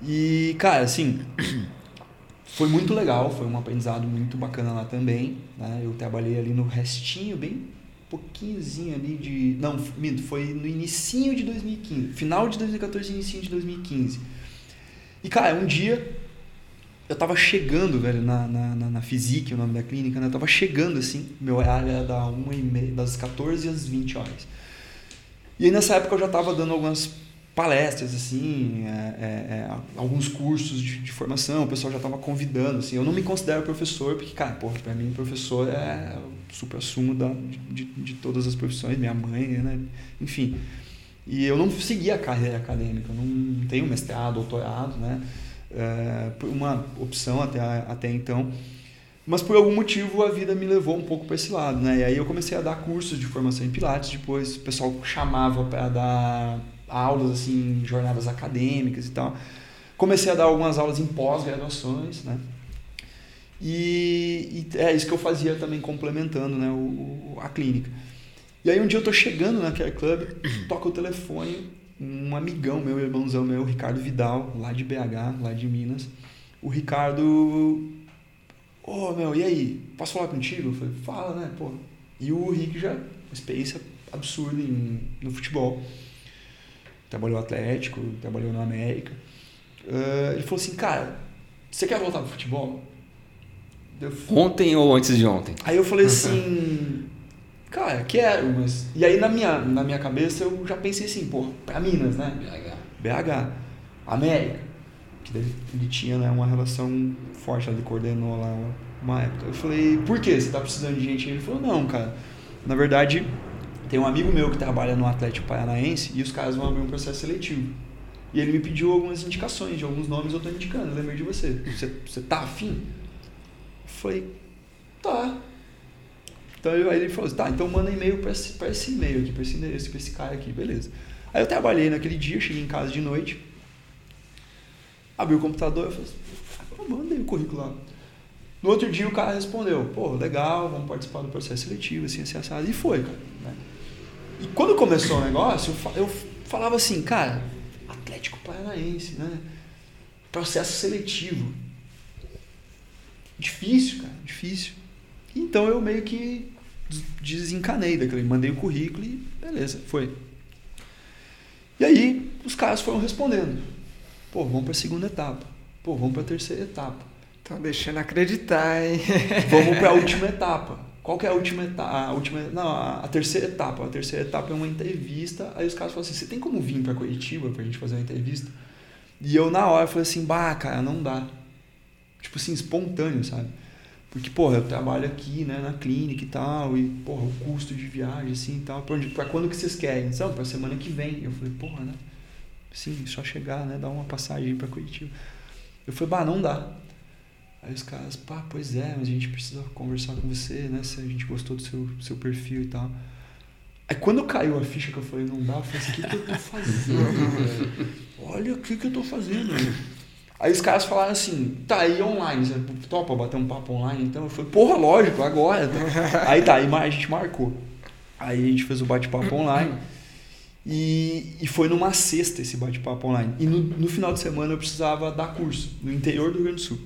E, cara, assim, [coughs] foi muito legal, foi um aprendizado muito bacana lá também. Né? Eu trabalhei ali no restinho, bem pouquinhozinho ali de. Não, foi no inicinho de 2015. Final de 2014 início de 2015. E, cara, um dia eu tava chegando, velho, na, na, na, na o nome da clínica, né? Eu tava chegando assim, meu horário era da uma e meia, das 14 às 20 horas. E aí nessa época eu já tava dando algumas palestras, assim, é, é, é, alguns cursos de, de, formação, o pessoal já estava convidando, assim. Eu não me considero professor, porque, cara, porra, para mim professor é o supra-sumo da, de, de todas as profissões, minha mãe, né? Enfim. E eu não segui a carreira acadêmica, não tenho mestrado, doutorado, né? É, uma opção até, até então. Mas por algum motivo a vida me levou um pouco para esse lado, né? E aí eu comecei a dar cursos de formação em Pilates, depois o pessoal chamava para dar aulas assim, jornadas acadêmicas e tal. Comecei a dar algumas aulas em pós-graduações, né? E, e, é isso que eu fazia também complementando, né, o, a clínica. E aí um dia eu tô chegando na Care Club, toca o telefone, um amigão meu, irmãozão meu, Ricardo Vidal, lá de BH, lá de Minas. O Ricardo, ô oh, meu, e aí, posso falar contigo? Eu falei, fala, né, pô. E o Rick já, experiência absurda em, no futebol trabalhou no Atlético, trabalhou no América. Uh, ele falou assim, cara, você quer voltar pro futebol? Ontem ou antes de ontem? Aí eu falei assim, cara, quero, mas. E aí na minha, na minha cabeça eu já pensei assim, pô, pra Minas, né? BH. BH. América. Que ele, ele tinha né, uma relação forte, ele coordenou lá uma época. Eu falei, por que você tá precisando de gente? Ele falou, não, cara. Na verdade, tem um amigo meu que trabalha no Atlético Paranaense e os caras vão abrir um processo seletivo. E ele me pediu algumas indicações de alguns nomes eu tô indicando. Eu lembrei de você. Você, você tá afim? Eu falei, tá. Então aí ele falou assim, tá, então manda e-mail para esse, pra esse e-mail aqui, para esse endereço, para esse cara aqui, beleza. Aí eu trabalhei naquele dia, cheguei em casa de noite, abri o computador, eu falei assim, eu mandei o currículo lá. No outro dia o cara respondeu, pô, legal, vamos participar do processo seletivo, assim, assim, assado. E foi, cara. Né? E quando começou o negócio, eu falava assim, cara, Atlético Paranaense, né? Processo seletivo. Difícil, cara, difícil. Então eu meio que desencanei daquele, mandei o currículo e beleza, foi. E aí os caras foram respondendo. Pô, vamos para a segunda etapa. Pô, vamos para a terceira etapa. Estão deixando acreditar, hein? [laughs] vamos para a última etapa. Qual que é a última etapa? A última, não, a terceira etapa. A terceira etapa é uma entrevista. Aí os caras falam assim: você tem como vir para Curitiba para a gente fazer uma entrevista? E eu, na hora, falei assim: bah, cara, não dá. Tipo assim, espontâneo, sabe? Porque, porra, eu trabalho aqui, né, na clínica e tal, e, porra, o custo de viagem, assim e tal. Pra, onde, pra quando que vocês querem? Então, pra semana que vem. Eu falei, porra, né? Sim, só chegar, né, dar uma passagem para Curitiba. Eu falei, bah, não dá. Aí os caras, pá, pois é, mas a gente precisa conversar com você, né? Se a gente gostou do seu, seu perfil e tal. Aí quando caiu a ficha que eu falei, não dá, eu falei assim, o que, que eu tô fazendo, [laughs] Olha o que, que eu tô fazendo, Aí os caras falaram assim, tá aí online, você topa bater um papo online? Então eu falei, porra, lógico, agora. [laughs] aí tá, aí a gente marcou. Aí a gente fez o bate-papo online. E, e foi numa sexta esse bate-papo online. E no, no final de semana eu precisava dar curso no interior do Rio Grande do Sul.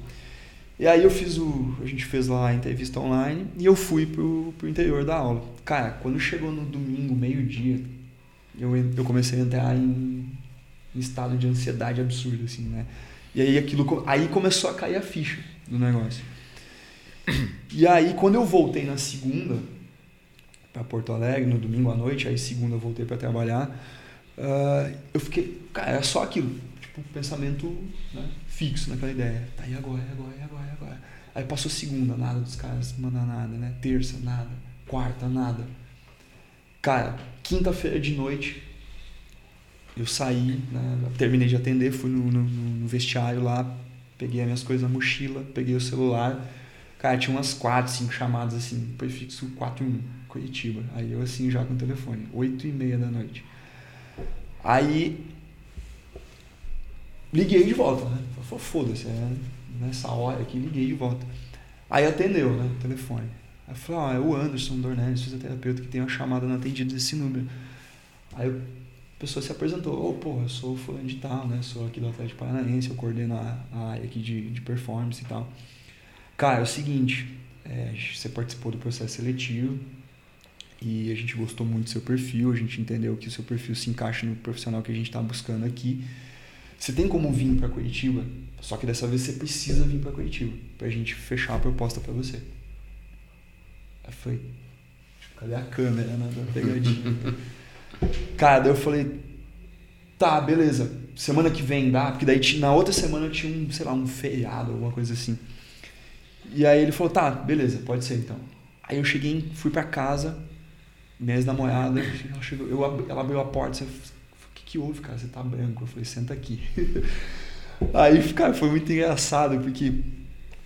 E aí eu fiz o. A gente fez lá a entrevista online e eu fui pro, pro interior da aula. Cara, quando chegou no domingo, meio-dia, eu, eu comecei a entrar em, em estado de ansiedade absurdo, assim, né? E aí aquilo. Aí começou a cair a ficha do negócio. [coughs] E aí, quando eu voltei na segunda, para Porto Alegre, no domingo à noite, aí segunda eu voltei para trabalhar, uh, eu fiquei, cara, era só aquilo, tipo, pensamento né, fixo naquela ideia. Tá, e agora, e agora, e agora, e agora? Aí passou segunda, nada dos caras mandar nada, né? Terça, nada. Quarta, nada. Cara, quinta-feira de noite, eu saí, né, terminei de atender, fui no, no, no vestiário lá, peguei as minhas coisas na mochila, peguei o celular Cara, tinha umas 4, 5 chamadas assim, prefixo 41, Curitiba. Aí eu assim já com o telefone, 8 e meia da noite. Aí liguei de volta, né? Falei, foda-se, é nessa hora aqui, liguei de volta. Aí atendeu, né, o telefone. Aí eu falei, ah, é o Anderson Dornelles, fisioterapeuta, que tem uma chamada não atendida desse número. Aí a pessoa se apresentou, oh, porra, eu sou fulano de tal, né, sou aqui do Atlético Paranaense, eu coordeno a, a área aqui de, de performance e tal. Cara, é o seguinte, é, você participou do processo seletivo e a gente gostou muito do seu perfil, a gente entendeu que o seu perfil se encaixa no profissional que a gente está buscando aqui. Você tem como vir para Curitiba, só que dessa vez você precisa vir para Curitiba para a gente fechar a proposta para você. Aí foi, cadê a câmera, né, da pegadinha? [laughs] Cara, daí eu falei, tá, beleza, semana que vem dá, porque daí na outra semana tinha um, sei lá, um feriado, alguma coisa assim. E aí ele falou, tá, beleza, pode ser então. Aí eu cheguei, fui pra casa, minha ex-namorada, ela, chegou, eu, ela abriu a porta, você, o que que houve, cara? Você tá branco. Eu falei, senta aqui. [laughs] aí, cara, foi muito engraçado, porque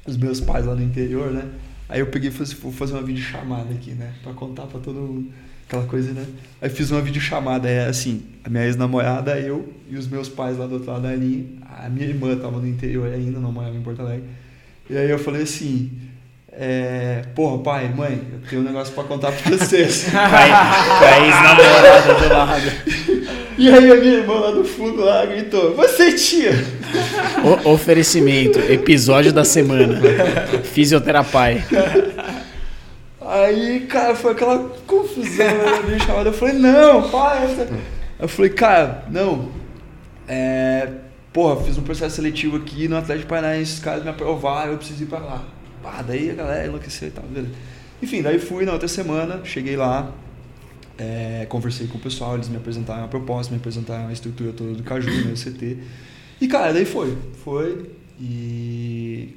os meus pais lá no interior, né? Aí eu peguei e falei, vou fazer uma videochamada aqui, né? Pra contar pra todo mundo aquela coisa, né? Aí fiz uma videochamada, é assim, a minha ex-namorada, eu e os meus pais lá do outro lado da linha. A minha irmã tava no interior ainda, não morava em Porto Alegre. E aí eu falei assim, é, porra, pai, mãe, eu tenho um negócio pra contar pra vocês. [laughs] a ex-namorada do lado. [laughs] E aí a minha irmã lá do fundo lá gritou, você tia! O oferecimento, episódio da semana. [laughs] Fisioterapia. Aí, cara, foi aquela confusão, né? chamada. Eu falei, não, pai. Eu falei, cara, não. É, porra, fiz um processo seletivo aqui no Atlético Paranaense, os caras me aprovaram, eu preciso ir pra lá. Pá, daí a galera enlouqueceu e tal, beleza. Enfim, daí fui na outra semana, cheguei lá, é, conversei com o pessoal, eles me apresentaram a proposta, me apresentaram a estrutura toda do Caju, né, CT. E, cara, daí foi. Foi. E.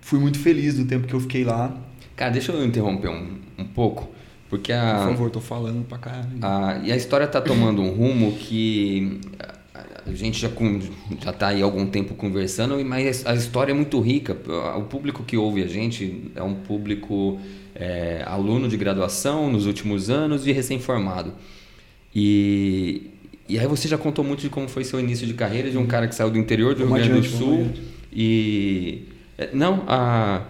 Fui muito feliz do tempo que eu fiquei lá. Cara, deixa eu interromper um, um pouco. Porque a. Por favor, tô falando pra caralho. A, e a história tá tomando um rumo que a gente já já está aí algum tempo conversando, mas a história é muito rica. O público que ouve a gente é um público é, aluno de graduação nos últimos anos e recém-formado. E, e aí você já contou muito de como foi seu início de carreira de um cara que saiu do interior do Rio Grande do Sul. E é, não, a,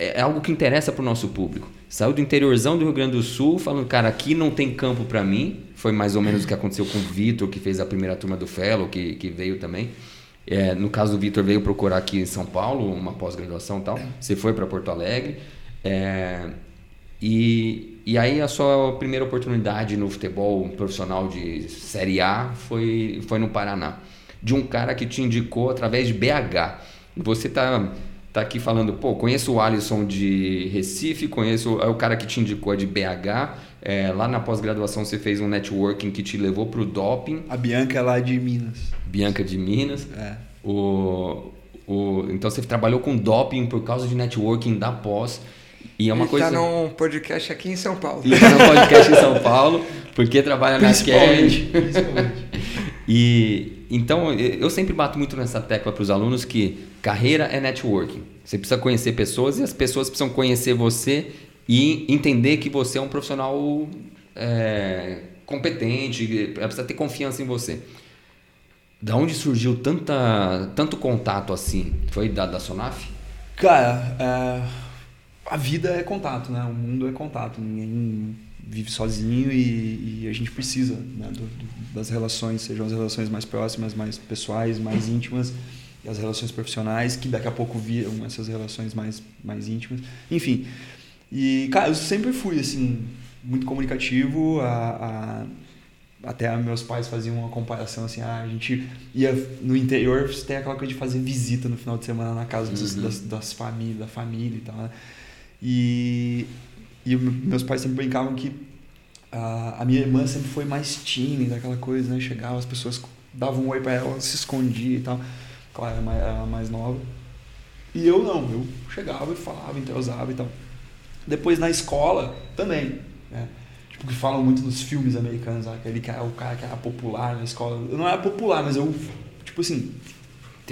é, é algo que interessa para o nosso público. Saiu do interiorzão do Rio Grande do Sul, falando, cara, aqui não tem campo para mim. Foi mais ou menos o que aconteceu com o Vitor, que fez a primeira turma do Fellow, que, que veio também. É, no caso do Vitor, veio procurar aqui em São Paulo, uma pós-graduação e tal. Você foi para Porto Alegre. É, e, e aí a sua primeira oportunidade no futebol profissional de Série A foi, foi no Paraná. De um cara que te indicou através de BH. Você está tá aqui falando, pô, conheço o Alisson de Recife, conheço é o cara que te indicou é de BH. É, lá na pós-graduação você fez um networking que te levou para o doping. A Bianca é lá de Minas. Bianca de Minas. É. O, o, então você trabalhou com doping por causa de networking da pós. E é uma Ele coisa. Tá num podcast aqui em São Paulo. Ele tá num podcast em São Paulo, porque trabalha na Cash. [laughs] E então eu sempre bato muito nessa tecla para os alunos que carreira é networking. Você precisa conhecer pessoas e as pessoas precisam conhecer você e entender que você é um profissional é, competente, precisa ter confiança em você. Da onde surgiu tanta, tanto contato assim? Foi da, da Sonaf? Cara, é, a vida é contato, né? O mundo é contato. Ninguém vive sozinho e, e a gente precisa né? do, do, das relações, sejam as relações mais próximas, mais pessoais, mais íntimas. e as relações profissionais, que daqui a pouco viram essas relações mais, mais íntimas. Enfim. E, cara, eu sempre fui, assim, muito comunicativo. A, a, até meus pais faziam uma comparação, assim, ah, a gente ia no interior, tem aquela coisa de fazer visita no final de semana na casa uhum. das, das famílias, da família e tal, né? E, e meus pais sempre brincavam que a, a minha irmã sempre foi mais tímida, aquela coisa, né? Chegava, as pessoas davam um oi pra ela, se escondia e tal. Claro, mais, era mais nova. E eu não, eu chegava e falava, entrosava e tal. Depois na escola também, né? Tipo, que falam muito nos filmes americanos, aquele cara, o cara que era popular na escola. Eu não era popular, mas eu, tipo assim,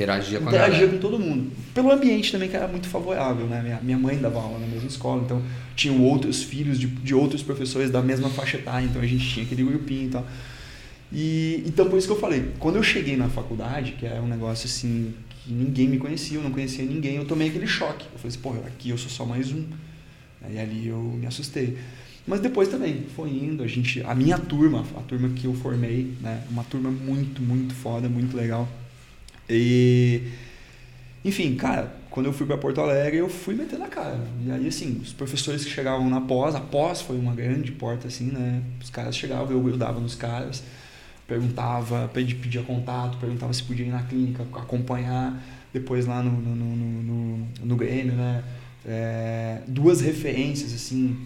Interagia com Interagia com todo mundo. Pelo ambiente também, que era muito favorável, né? Minha, minha mãe dava aula na mesma escola, então tinham outros filhos de, de outros professores da mesma faixa etária, então a gente tinha aquele grupinho e tal. E, então, por isso que eu falei, quando eu cheguei na faculdade, que era um negócio assim, que ninguém me conhecia, eu não conhecia ninguém, eu tomei aquele choque. Eu falei assim, pô, aqui eu sou só mais um. Aí ali eu me assustei. Mas depois também foi indo, a gente, a minha turma, a turma que eu formei, né, uma turma muito, muito foda, muito legal. E enfim, cara, quando eu fui para Porto Alegre, eu fui metendo a cara. E aí, assim, os professores que chegavam na pós, a pós foi uma grande porta, assim, né? Os caras chegavam, eu, eu dava nos caras, perguntava, pedia contato, perguntava se podia ir na clínica, acompanhar. Depois lá no, no, no, no, no Grêmio, né? É, duas referências, assim,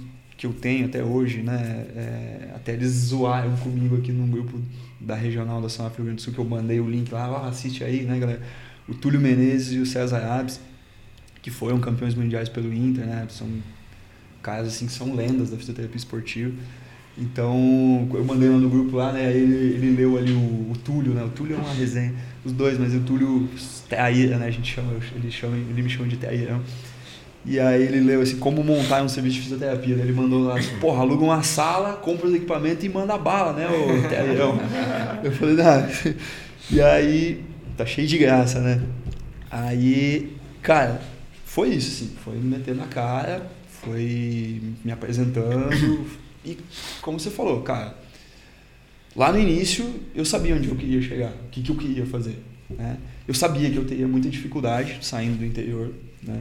que eu tenho até hoje, né? É, até eles zoaram comigo aqui no grupo da regional da São Grande do Sul, que eu mandei o link lá, ah, assiste aí, né, galera? O Túlio Menezes e o César Abes, que foram campeões mundiais pelo Inter, né? São caras assim que são lendas da fisioterapia esportiva. Então, eu mandei lá no grupo lá, né? Ele, ele leu ali o, o Túlio, né? O Túlio é uma resenha, os dois, mas o Túlio Teaíra, né? A gente chama, ele, chama, ele me chama de Teaíra. E aí ele leu assim, como montar um serviço de fisioterapia. Ele mandou lá, assim, porra, aluga uma sala, compra os equipamentos e manda bala, né, ô? [laughs] Eu falei, ah. E aí, tá cheio de graça, né? Aí, cara, foi isso, assim, foi me meter na cara, foi me apresentando. E como você falou, cara, lá no início eu sabia onde eu queria chegar, o que, que eu queria fazer. Né? Eu sabia que eu teria muita dificuldade saindo do interior, né?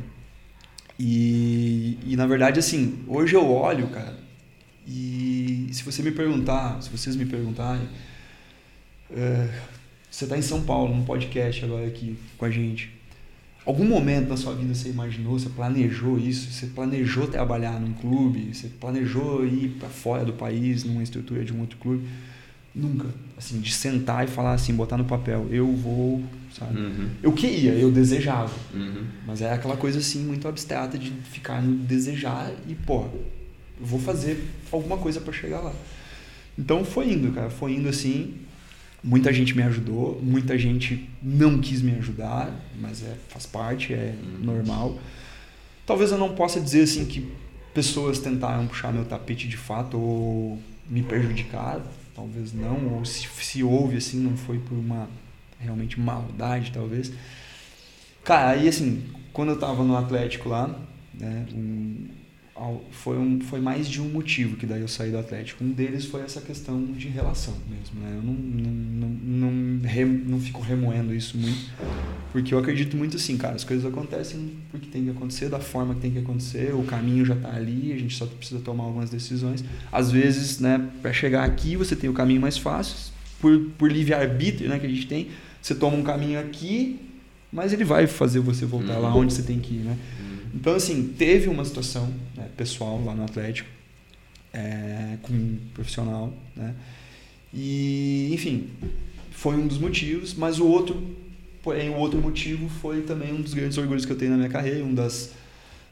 E, e na verdade, assim, hoje eu olho, cara, e se você me perguntar, se vocês me perguntarem, é, você está em São Paulo, num podcast agora aqui com a gente. Algum momento na sua vida você imaginou, você planejou isso? Você planejou trabalhar num clube? Você planejou ir para fora do país, numa estrutura de um outro clube? Nunca. Assim, de sentar e falar assim, botar no papel, eu vou sabe? Uhum. Eu queria, eu desejava. Uhum. Mas é aquela coisa assim muito abstrata de ficar no desejar e, pô, vou fazer alguma coisa para chegar lá. Então foi indo, cara, foi indo assim. Muita gente me ajudou, muita gente não quis me ajudar, mas é, faz parte, é uhum. normal. Talvez eu não possa dizer assim que pessoas tentaram puxar meu tapete de fato ou me prejudicar, talvez não, ou se, se houve assim, não foi por uma realmente maldade, talvez. Cara, aí assim, quando eu tava no Atlético lá, né, um, foi, um, foi mais de um motivo que daí eu saí do Atlético. Um deles foi essa questão de relação mesmo, né? Eu não, não, não, não, não fico remoendo isso muito, porque eu acredito muito assim, cara, as coisas acontecem porque tem que acontecer, da forma que tem que acontecer, o caminho já está ali, a gente só precisa tomar algumas decisões. Às vezes, né, para chegar aqui você tem o caminho mais fácil, por, por livre-arbítrio né, que a gente tem, você toma um caminho aqui, mas ele vai fazer você voltar uhum. lá onde você tem que ir, né? Uhum. Então, assim, teve uma situação né, pessoal lá no Atlético, é, com um profissional, né? E, enfim, foi um dos motivos, mas o outro, porém, o outro motivo foi também um dos grandes orgulhos que eu tenho na minha carreira, um das,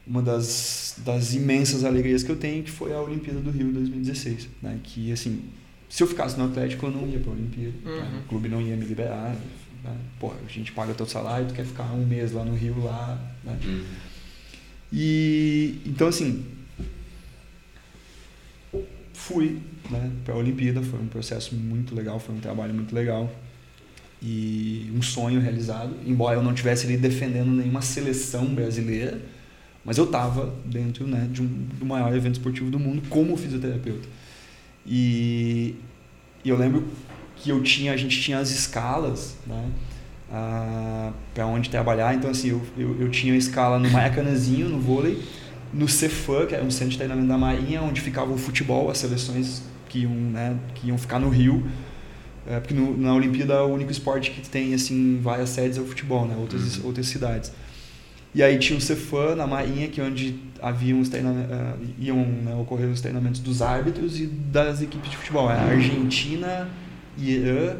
uma das, das imensas alegrias que eu tenho, que foi a Olimpíada do Rio 2016, né? Que, assim, se eu ficasse no Atlético, eu não ia para a Olimpíada. Uhum. Né? O clube não ia me liberar. Né? Pô, a gente paga teu salário, tu quer ficar um mês lá no Rio, lá. Né? Uhum. E então, assim, fui né, para a Olimpíada. Foi um processo muito legal, foi um trabalho muito legal. E um sonho realizado. Embora eu não estivesse ali defendendo nenhuma seleção brasileira, mas eu estava dentro né, de um, do maior evento esportivo do mundo como fisioterapeuta. E, e eu lembro que eu tinha, a gente tinha as escalas, né? para onde trabalhar. Então, assim, eu, eu, eu tinha escala no Maracanãzinho, no vôlei, no Cefam, que é um centro de treinamento da Marinha, onde ficava o futebol, as seleções que iam, né, que iam ficar no Rio. É, porque no, na Olimpíada o único esporte que tem assim várias sedes é o futebol, né? Outras, uhum. outras cidades. E aí tinha o Cefam na Marinha, que é onde haviam os uh, iam né, ocorrer os treinamentos dos árbitros e das equipes de futebol. É a Argentina, Irã,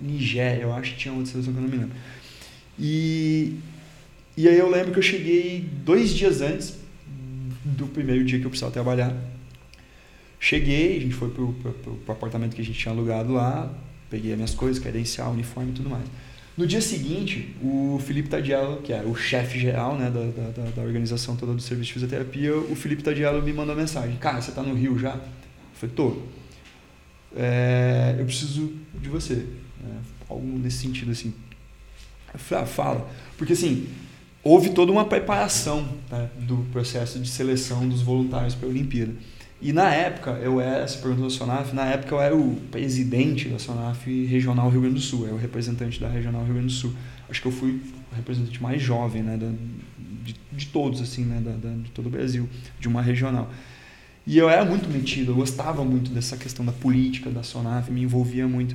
Nigéria, eu acho que tinha outra seleção que eu não me lembro. E, e aí eu lembro que eu cheguei dois dias antes do primeiro dia que eu precisava trabalhar. Cheguei, a gente foi pro, pro, pro apartamento que a gente tinha alugado lá, peguei as minhas coisas, credencial, uniforme e tudo mais. No dia seguinte, o Felipe Tadiello, que é o chefe geral né, da, da, da, organização toda do serviço de fisioterapia, o Felipe Tadiello me mandou uma mensagem. Cara, você está no Rio já? Eu falei, tô. É, eu preciso de você. Né? Algo nesse sentido, assim. Eu falei, ah, fala. Porque, assim, houve toda uma preparação né, do processo de seleção dos voluntários para a Olimpíada. E na época, eu era, se perguntou da Sonaf, na época eu era o presidente da Sonaf Regional Rio Grande do Sul, era o representante da Regional Rio Grande do Sul. Acho que eu fui o representante mais jovem, né, da, de, de todos, assim, né, da, da, de todo o Brasil, de uma regional. E eu era muito metido, eu gostava muito dessa questão da política da Sonaf, me envolvia muito.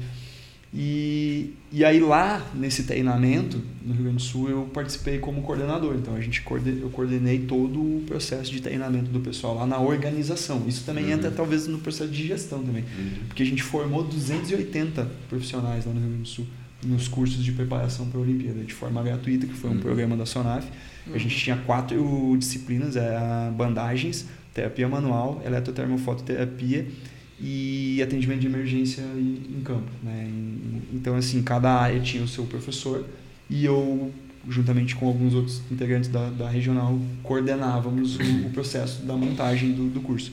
E, e aí lá, nesse treinamento, no Rio Grande do Sul, eu participei como coordenador. Então a gente eu coordenei todo o processo de treinamento do pessoal lá na organização. Isso também uhum. entra talvez no processo de gestão também. Uhum. Porque a gente formou 280 profissionais lá no Rio Grande do Sul nos cursos de preparação para a Olimpíada, de forma gratuita, que foi um uhum. programa da Sonaf. A gente tinha quatro disciplinas, é, bandagens, terapia manual, eletrotermofototerapia e atendimento de emergência em campo. Né? Então, assim, cada área tinha o seu professor e eu, juntamente com alguns outros integrantes da, da regional, coordenávamos o, o processo da montagem do, do curso.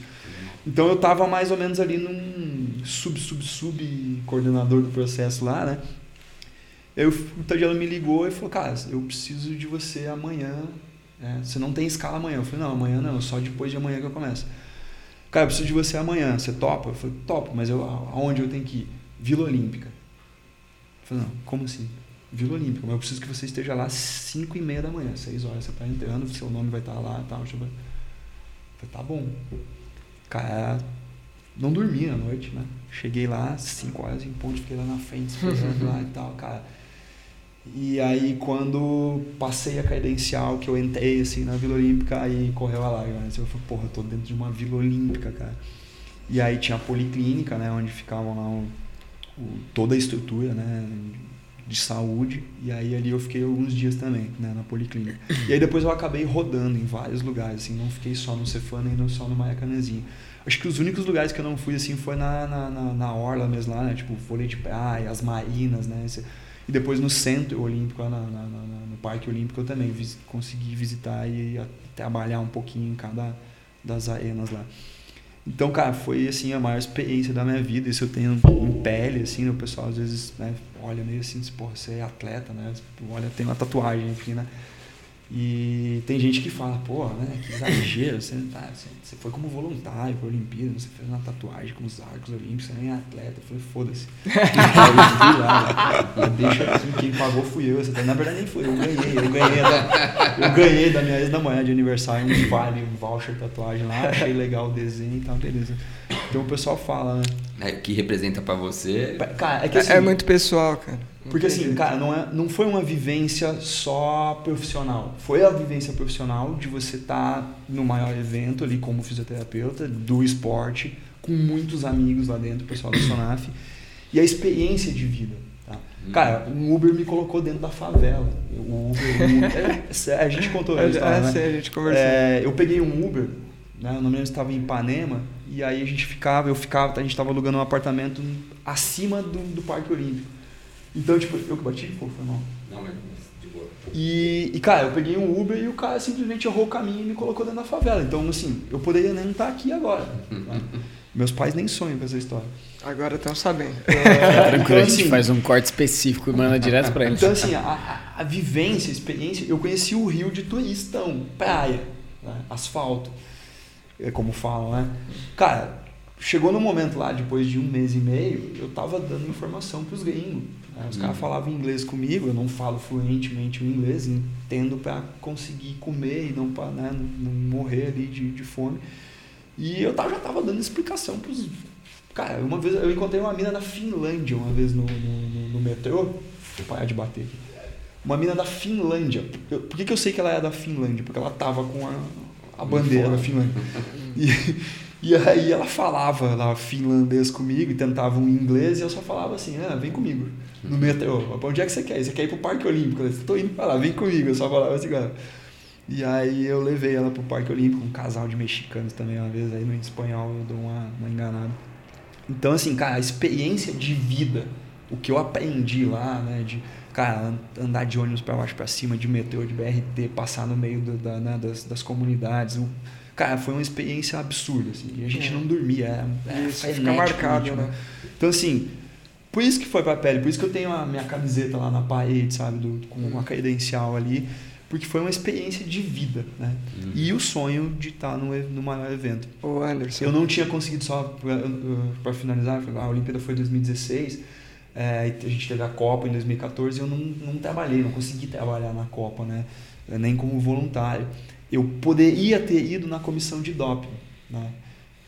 Então, eu estava mais ou menos ali num sub-sub-sub coordenador do processo lá, né? Eu, o Tadiano me ligou e falou, cara, eu preciso de você amanhã. Né? Você não tem escala amanhã. Eu falei, não, amanhã não, só depois de amanhã que eu começo. Cara, eu preciso de você amanhã. Você topa? Eu falei, topo, mas eu, aonde eu tenho que ir? Vila Olímpica. Eu falei, não, como assim? Vila Olímpica, mas eu preciso que você esteja lá às 5 e meia da manhã, 6 horas. Você está entrando, seu nome vai estar tá lá e tal. Eu falei, tá bom. Cara, não dormi à noite, né? Cheguei lá, 5 horas em ponto, fiquei lá na frente, esperando lá e [laughs] tal, cara. E aí quando passei a credencial, que eu entrei assim na Vila Olímpica, aí correu a lágrima. Né? Eu falei, porra, eu tô dentro de uma Vila Olímpica, cara. E aí tinha a policlínica, né, onde ficavam lá o, o, toda a estrutura, né, de saúde. E aí ali eu fiquei alguns dias também, né, na policlínica. E aí depois eu acabei rodando em vários lugares, assim, não fiquei só no Cefana e não só no Maracanãzinho. Acho que os únicos lugares que eu não fui assim foi na, na, na, na orla mesmo lá, né, tipo vôlei de praia, as marinas, né, esse, e depois no centro olímpico, na, na, na, no Parque Olímpico, eu também vis, consegui visitar e trabalhar um pouquinho em cada das arenas lá. Então, cara, foi assim a maior experiência da minha vida. Isso eu tenho em pele, assim, né? o pessoal às vezes né, olha meio assim, diz, porra, você é atleta, né? Olha, tem uma tatuagem, enfim, né? E tem gente que fala, pô, né, que exagero, você, tá, você, você foi como voluntário para a Olimpíada, você fez uma tatuagem com os arcos olímpicos, você nem é atleta. Eu falei, foda-se. [laughs] deixa assim, quem pagou fui eu. Na verdade nem fui, eu ganhei. Eu ganhei da, eu ganhei da minha ex-namorada de aniversário um vale, um voucher tatuagem lá, achei legal o desenho e tal, beleza. Então o pessoal fala, né? É, que representa para você. Cara, é, que, assim, é, é muito pessoal, cara. Porque assim, cara, não, é, não foi uma vivência só profissional. Foi a vivência profissional de você estar tá no maior evento ali como fisioterapeuta do esporte, com muitos amigos lá dentro, o pessoal da Sonaf, e a experiência de vida. Tá? Hum. Cara, um Uber me colocou dentro da favela. O Uber, o Uber [laughs] é, a gente contou a história, é, né? a gente conversou. É, eu peguei um Uber, né, o nome estava em Ipanema, e aí a gente ficava, eu ficava, a gente estava alugando um apartamento acima do, do Parque Olímpico. Então, tipo, eu que bati? Pô, foi mal. Não, mas de boa. E, e, cara, eu peguei um Uber e o cara simplesmente errou o caminho e me colocou dentro da favela. Então, assim, eu poderia nem estar aqui agora. Né? [laughs] Meus pais nem sonham com essa história. Agora estão sabendo. É, [laughs] tranquilo, então, a gente assim, faz um corte específico e manda direto para eles. Então, assim, a, a, vivência, a experiência, eu conheci o Rio de turistão, praia, né? asfalto, é como falam, né? Cara, chegou no momento lá, depois de um mês e meio, eu tava dando informação para os gringos Né? Os caras falavam inglês comigo, eu não falo fluentemente o inglês, entendo para conseguir comer e não para né, não morrer ali de, de fome. E eu já tava dando explicação pros. Cara, uma vez eu encontrei uma mina da Finlândia uma vez no, no, no metrô. Vou parar de bater aqui. Uma mina da Finlândia. por que, que eu sei que ela é da Finlândia? Porque ela tava com a, a bandeira da Finlândia. [laughs] E, e aí ela falava lá finlandês comigo e tentava um inglês e eu só falava assim, ah, vem comigo. No metrô, pra onde é que você quer? Você quer ir pro Parque Olímpico? Eu tô indo pra lá, vem comigo. Eu só falava assim, cara. E aí eu levei ela pro Parque Olímpico, um casal de mexicanos também, uma vez aí no espanhol eu dou uma, uma enganada. Então, assim, cara, a experiência de vida, o que eu aprendi lá, né, de, cara, andar de ônibus para baixo para cima, de metrô, de BRT, passar no meio do, da, né, das, das comunidades, o, cara, foi uma experiência absurda, assim, e a gente é. não dormia, é, é isso, fica marcado, né? Então, assim, por isso que foi pra pele, por isso que eu tenho a minha camiseta lá na parede, sabe, do, com uma credencial ali, porque foi uma experiência de vida, né? Uhum. E o sonho de estar no, no maior evento. O Anderson. Eu não tinha conseguido só para finalizar, a Olimpíada foi em 2016, é, a gente teve a Copa em 2014 e eu não, não trabalhei, não consegui trabalhar na Copa, né? Nem como voluntário. Eu poderia ter ido na comissão de doping, né?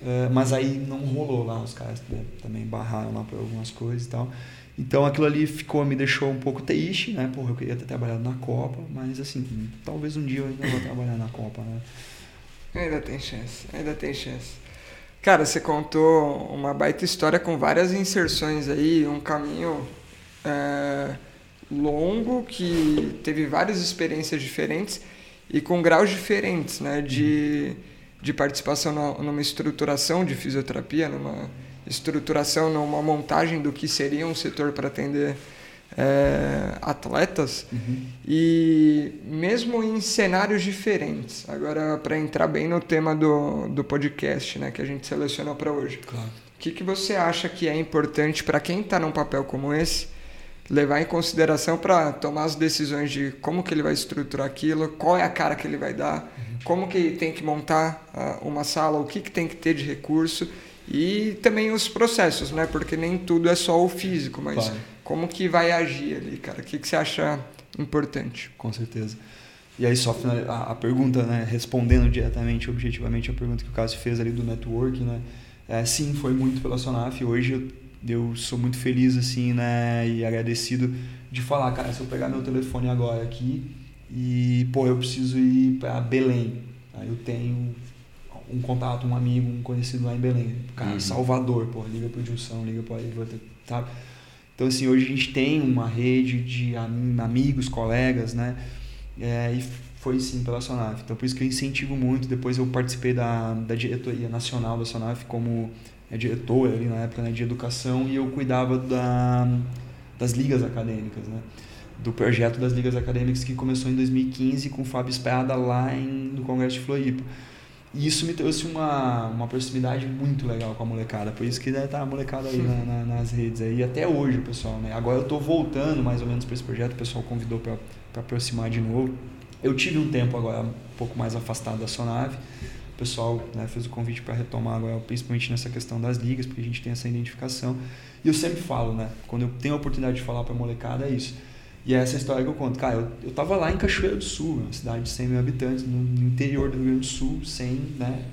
É, mas aí não rolou lá, os caras né, também barraram lá por algumas coisas e tal. Então aquilo ali ficou, me deixou um pouco triste, né? Porra, eu queria ter trabalhado na Copa, mas assim, talvez um dia eu ainda vou trabalhar na Copa, né? Ainda tem chance, ainda tem chance. Cara, você contou uma baita história com várias inserções aí, um caminho é, longo que teve várias experiências diferentes e com graus diferentes, né? De, de participação numa estruturação de fisioterapia, numa estruturação, numa montagem do que seria um setor para atender é, atletas uhum. e mesmo em cenários diferentes. Agora, para entrar bem no tema do, do podcast né, que a gente selecionou para hoje. Claro. O que, que você acha que é importante para quem está num papel como esse levar em consideração para tomar as decisões de como que ele vai estruturar aquilo, qual é a cara que ele vai dar, uhum. como que tem que montar uh, uma sala, o que, que tem que ter de recurso e também os processos, né? Porque nem tudo é só o físico, mas claro. como que vai agir ali, cara? O que, que você acha importante? Com certeza. E aí só a, a pergunta, né? Respondendo diretamente, objetivamente a pergunta que o Cássio fez ali do network, né? É, sim, foi muito pela Sonaf. Hoje eu, sou muito feliz assim, né? E agradecido de falar, cara, se eu pegar meu telefone agora aqui e pô, eu preciso ir para Belém, aí eu tenho um contato, um amigo, um conhecido lá em Belém. Cara, uhum. Salvador, pô, liga pro Gilson, liga pro sabe? Então, assim, hoje a gente tem uma rede de amigos, colegas, né? É, e foi sim pela Sonaf. Então, por isso que eu incentivo muito. Depois eu participei da, da diretoria nacional da Sonaf como é, diretor ali na época né, de educação e eu cuidava da, das ligas acadêmicas, né? Do projeto das ligas acadêmicas que começou em 2015 com o Fábio Espada lá em, no Congresso de Floripa. E isso me trouxe uma, uma proximidade muito legal com a molecada. Por isso que deve estar a molecada aí na, na, nas redes aí. Até hoje, pessoal, né? Agora eu estou voltando mais ou menos para esse projeto. O pessoal convidou para aproximar de novo. Eu tive um tempo agora um pouco mais afastado da Sonave. O pessoal né, fez o convite para retomar agora, principalmente nessa questão das ligas, porque a gente tem essa identificação. E eu sempre falo, né? Quando eu tenho a oportunidade de falar para a molecada, é isso e é essa história que eu conto. Cara, eu, eu tava lá em Cachoeira do Sul, uma cidade de 100 mil habitantes, no, interior do Rio Grande do Sul, sem né,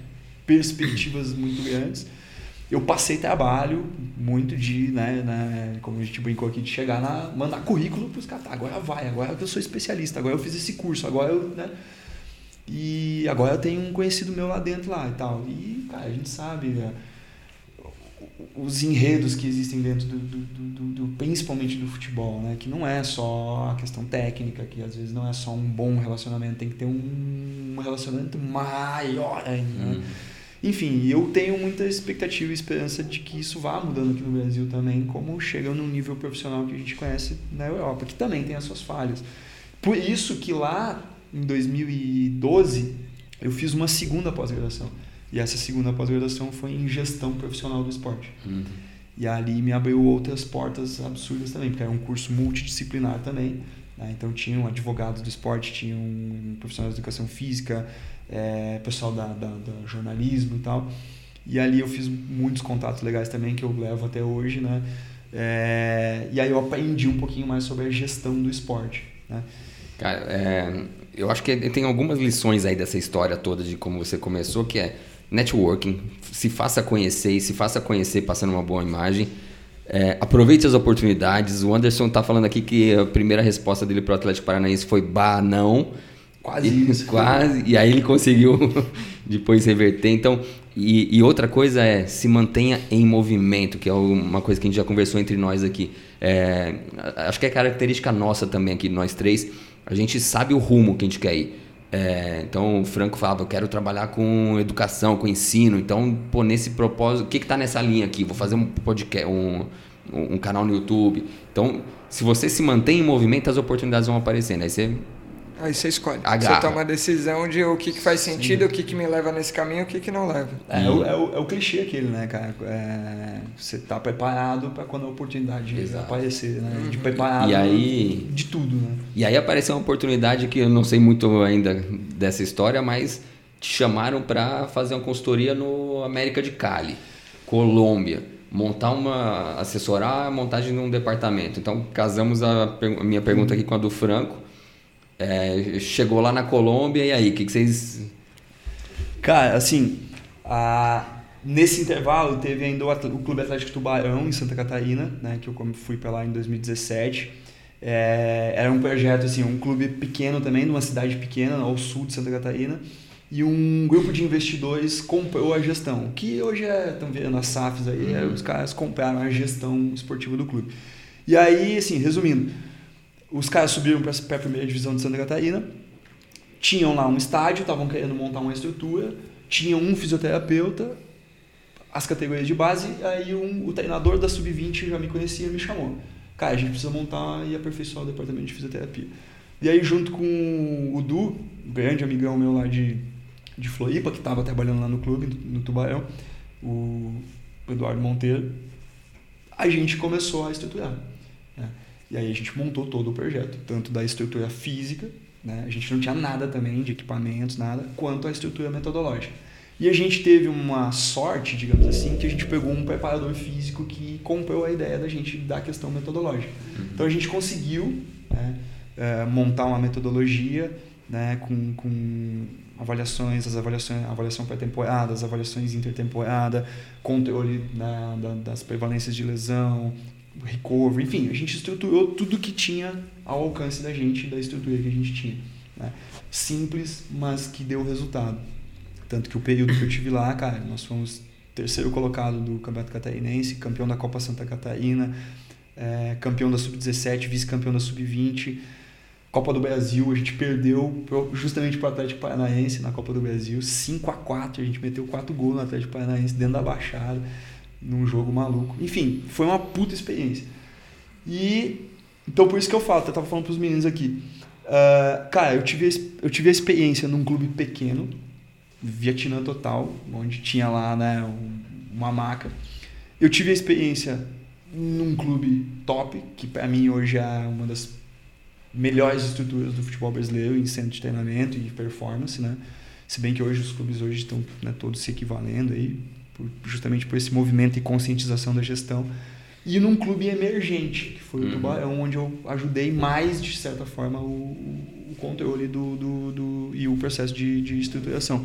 perspectivas muito grandes. Eu passei trabalho muito de, né, né, como a gente brincou aqui, de chegar na. mandar currículo para os caras. Tá, agora vai, agora eu sou especialista, agora eu fiz esse curso, agora eu. Né, e agora eu tenho um conhecido meu lá dentro lá e tal. E, cara, a gente sabe. Né, os enredos que existem dentro do, do, do, do, principalmente do futebol, né? Que não é só a questão técnica, que às vezes não é só um bom relacionamento, tem que ter um relacionamento maior ainda. Né? Hum. Enfim, eu tenho muita expectativa e esperança de que isso vá mudando aqui no Brasil também, como chega no nível profissional que a gente conhece na Europa, que também tem as suas falhas. Por isso que lá em 2012 eu fiz uma segunda pós-graduação e essa segunda pós-graduação foi em gestão profissional do esporte. Uhum. E ali me abriu outras portas absurdas também, porque era um curso multidisciplinar também. Né? Então tinham advogados do esporte, tinham profissionais de educação física, é, pessoal da, da, da, jornalismo e tal. E ali eu fiz muitos contatos legais também que eu levo até hoje, né? É, e aí eu aprendi um pouquinho mais sobre a gestão do esporte. Né? Cara, é, eu acho que tem algumas lições aí dessa história toda de como você começou, que é networking, se faça conhecer e se faça conhecer passando uma boa imagem. É, aproveite as oportunidades. O Anderson está falando aqui que a primeira resposta dele para o Atlético Paranaense foi bah, não. Quase e, isso. [laughs] Quase. E aí ele conseguiu [laughs] depois reverter. Então, e, e, outra coisa é se mantenha em movimento, que é uma coisa que a gente já conversou entre nós aqui. É, acho que é característica nossa também aqui, nós três. A gente sabe o rumo que a gente quer ir. É, então o Franco falava, eu quero trabalhar com educação, com ensino. Então, pô, nesse propósito, o que está nessa linha aqui? Vou fazer um podcast, um, um canal no YouTube. Então, se você se mantém em movimento, as oportunidades vão aparecendo. Aí você Aí você escolhe. Agarra. Você toma a decisão de o que, que faz sentido, Sim. o que, que me leva nesse caminho o que, que não leva. É, é, o, é, o, é o clichê aquele, né, cara? É, você tá preparado para quando a oportunidade Exato. aparecer, né? Uhum. De preparado e aí, de tudo, né? E aí apareceu uma oportunidade que eu não sei muito ainda dessa história, mas te chamaram para fazer uma consultoria no América de Cali, Colômbia montar uma assessorar a montagem de um departamento. Então casamos a, a minha pergunta aqui com a do Franco é, chegou lá na Colômbia e aí, o que, que, vocês. Cara, assim, a, nesse intervalo teve ainda o, o, Clube Atlético Tubarão em Santa Catarina, né, que eu fui para lá em 2017. É, era um projeto, assim, um clube pequeno também, de uma cidade pequena, ao sul de Santa Catarina. E um grupo de investidores comprou a gestão, que hoje é, estão vendo as SAFs aí, uhum. os caras compraram a gestão esportiva do clube. E aí, assim, resumindo, os caras subiram para a primeira divisão de Santa Catarina, tinham lá um estádio, estavam querendo montar uma estrutura, tinham um fisioterapeuta, as categorias de base, aí um, o treinador da sub-20 já me conhecia me chamou. Cara, a gente precisa montar e aperfeiçoar o departamento de fisioterapia. E aí, junto com o Du, um grande amigão meu lá de, de Floripa, que estava trabalhando lá no clube, no Tubarão, o Eduardo Monteiro, a gente começou a estruturar. Né? E aí a gente montou todo o projeto, tanto da estrutura física, né? a gente não tinha nada também de equipamentos, nada, quanto a estrutura metodológica. E a gente teve uma sorte, digamos assim, que a gente pegou um preparador físico que comprou a ideia da gente da questão metodológica. Uhum. Então a gente conseguiu né, é, montar uma metodologia né, com, com avaliações, as avaliações, avaliação pré-temporada, as avaliações intertemporada, controle né, das prevalências de lesão, recovery, enfim, a gente estruturou tudo que tinha ao alcance da gente, da estrutura que a gente tinha. Né? Simples, mas que deu resultado. Tanto que o período que eu tive lá, cara, nós fomos terceiro colocado do Campeonato Catarinense, campeão da Copa Santa Catarina, é, campeão da Sub-17, vice-campeão da Sub-20, Copa do Brasil, a gente perdeu justamente para o Atlético Paranaense na Copa do Brasil, 5 a 4 a gente meteu 4 gols no Atlético Paranaense dentro da Baixada num jogo maluco. Enfim, foi uma puta experiência. E então por isso que eu falo, eu tava falando pros meninos aqui. Uh, cara, eu tive, eu tive a experiência num clube pequeno, Vietnã total, onde tinha lá né, uma maca. Eu tive a experiência num clube top, que para mim hoje é uma das melhores estruturas do futebol brasileiro em centro de treinamento e performance, né? Se bem que hoje os clubes hoje estão né, todos se equivalendo aí, por, justamente por esse movimento e conscientização da gestão. E num clube emergente, que foi uhum. o Tubarão, onde eu ajudei mais, de certa forma, o, o controle do, do, do, e o processo de, de estruturação.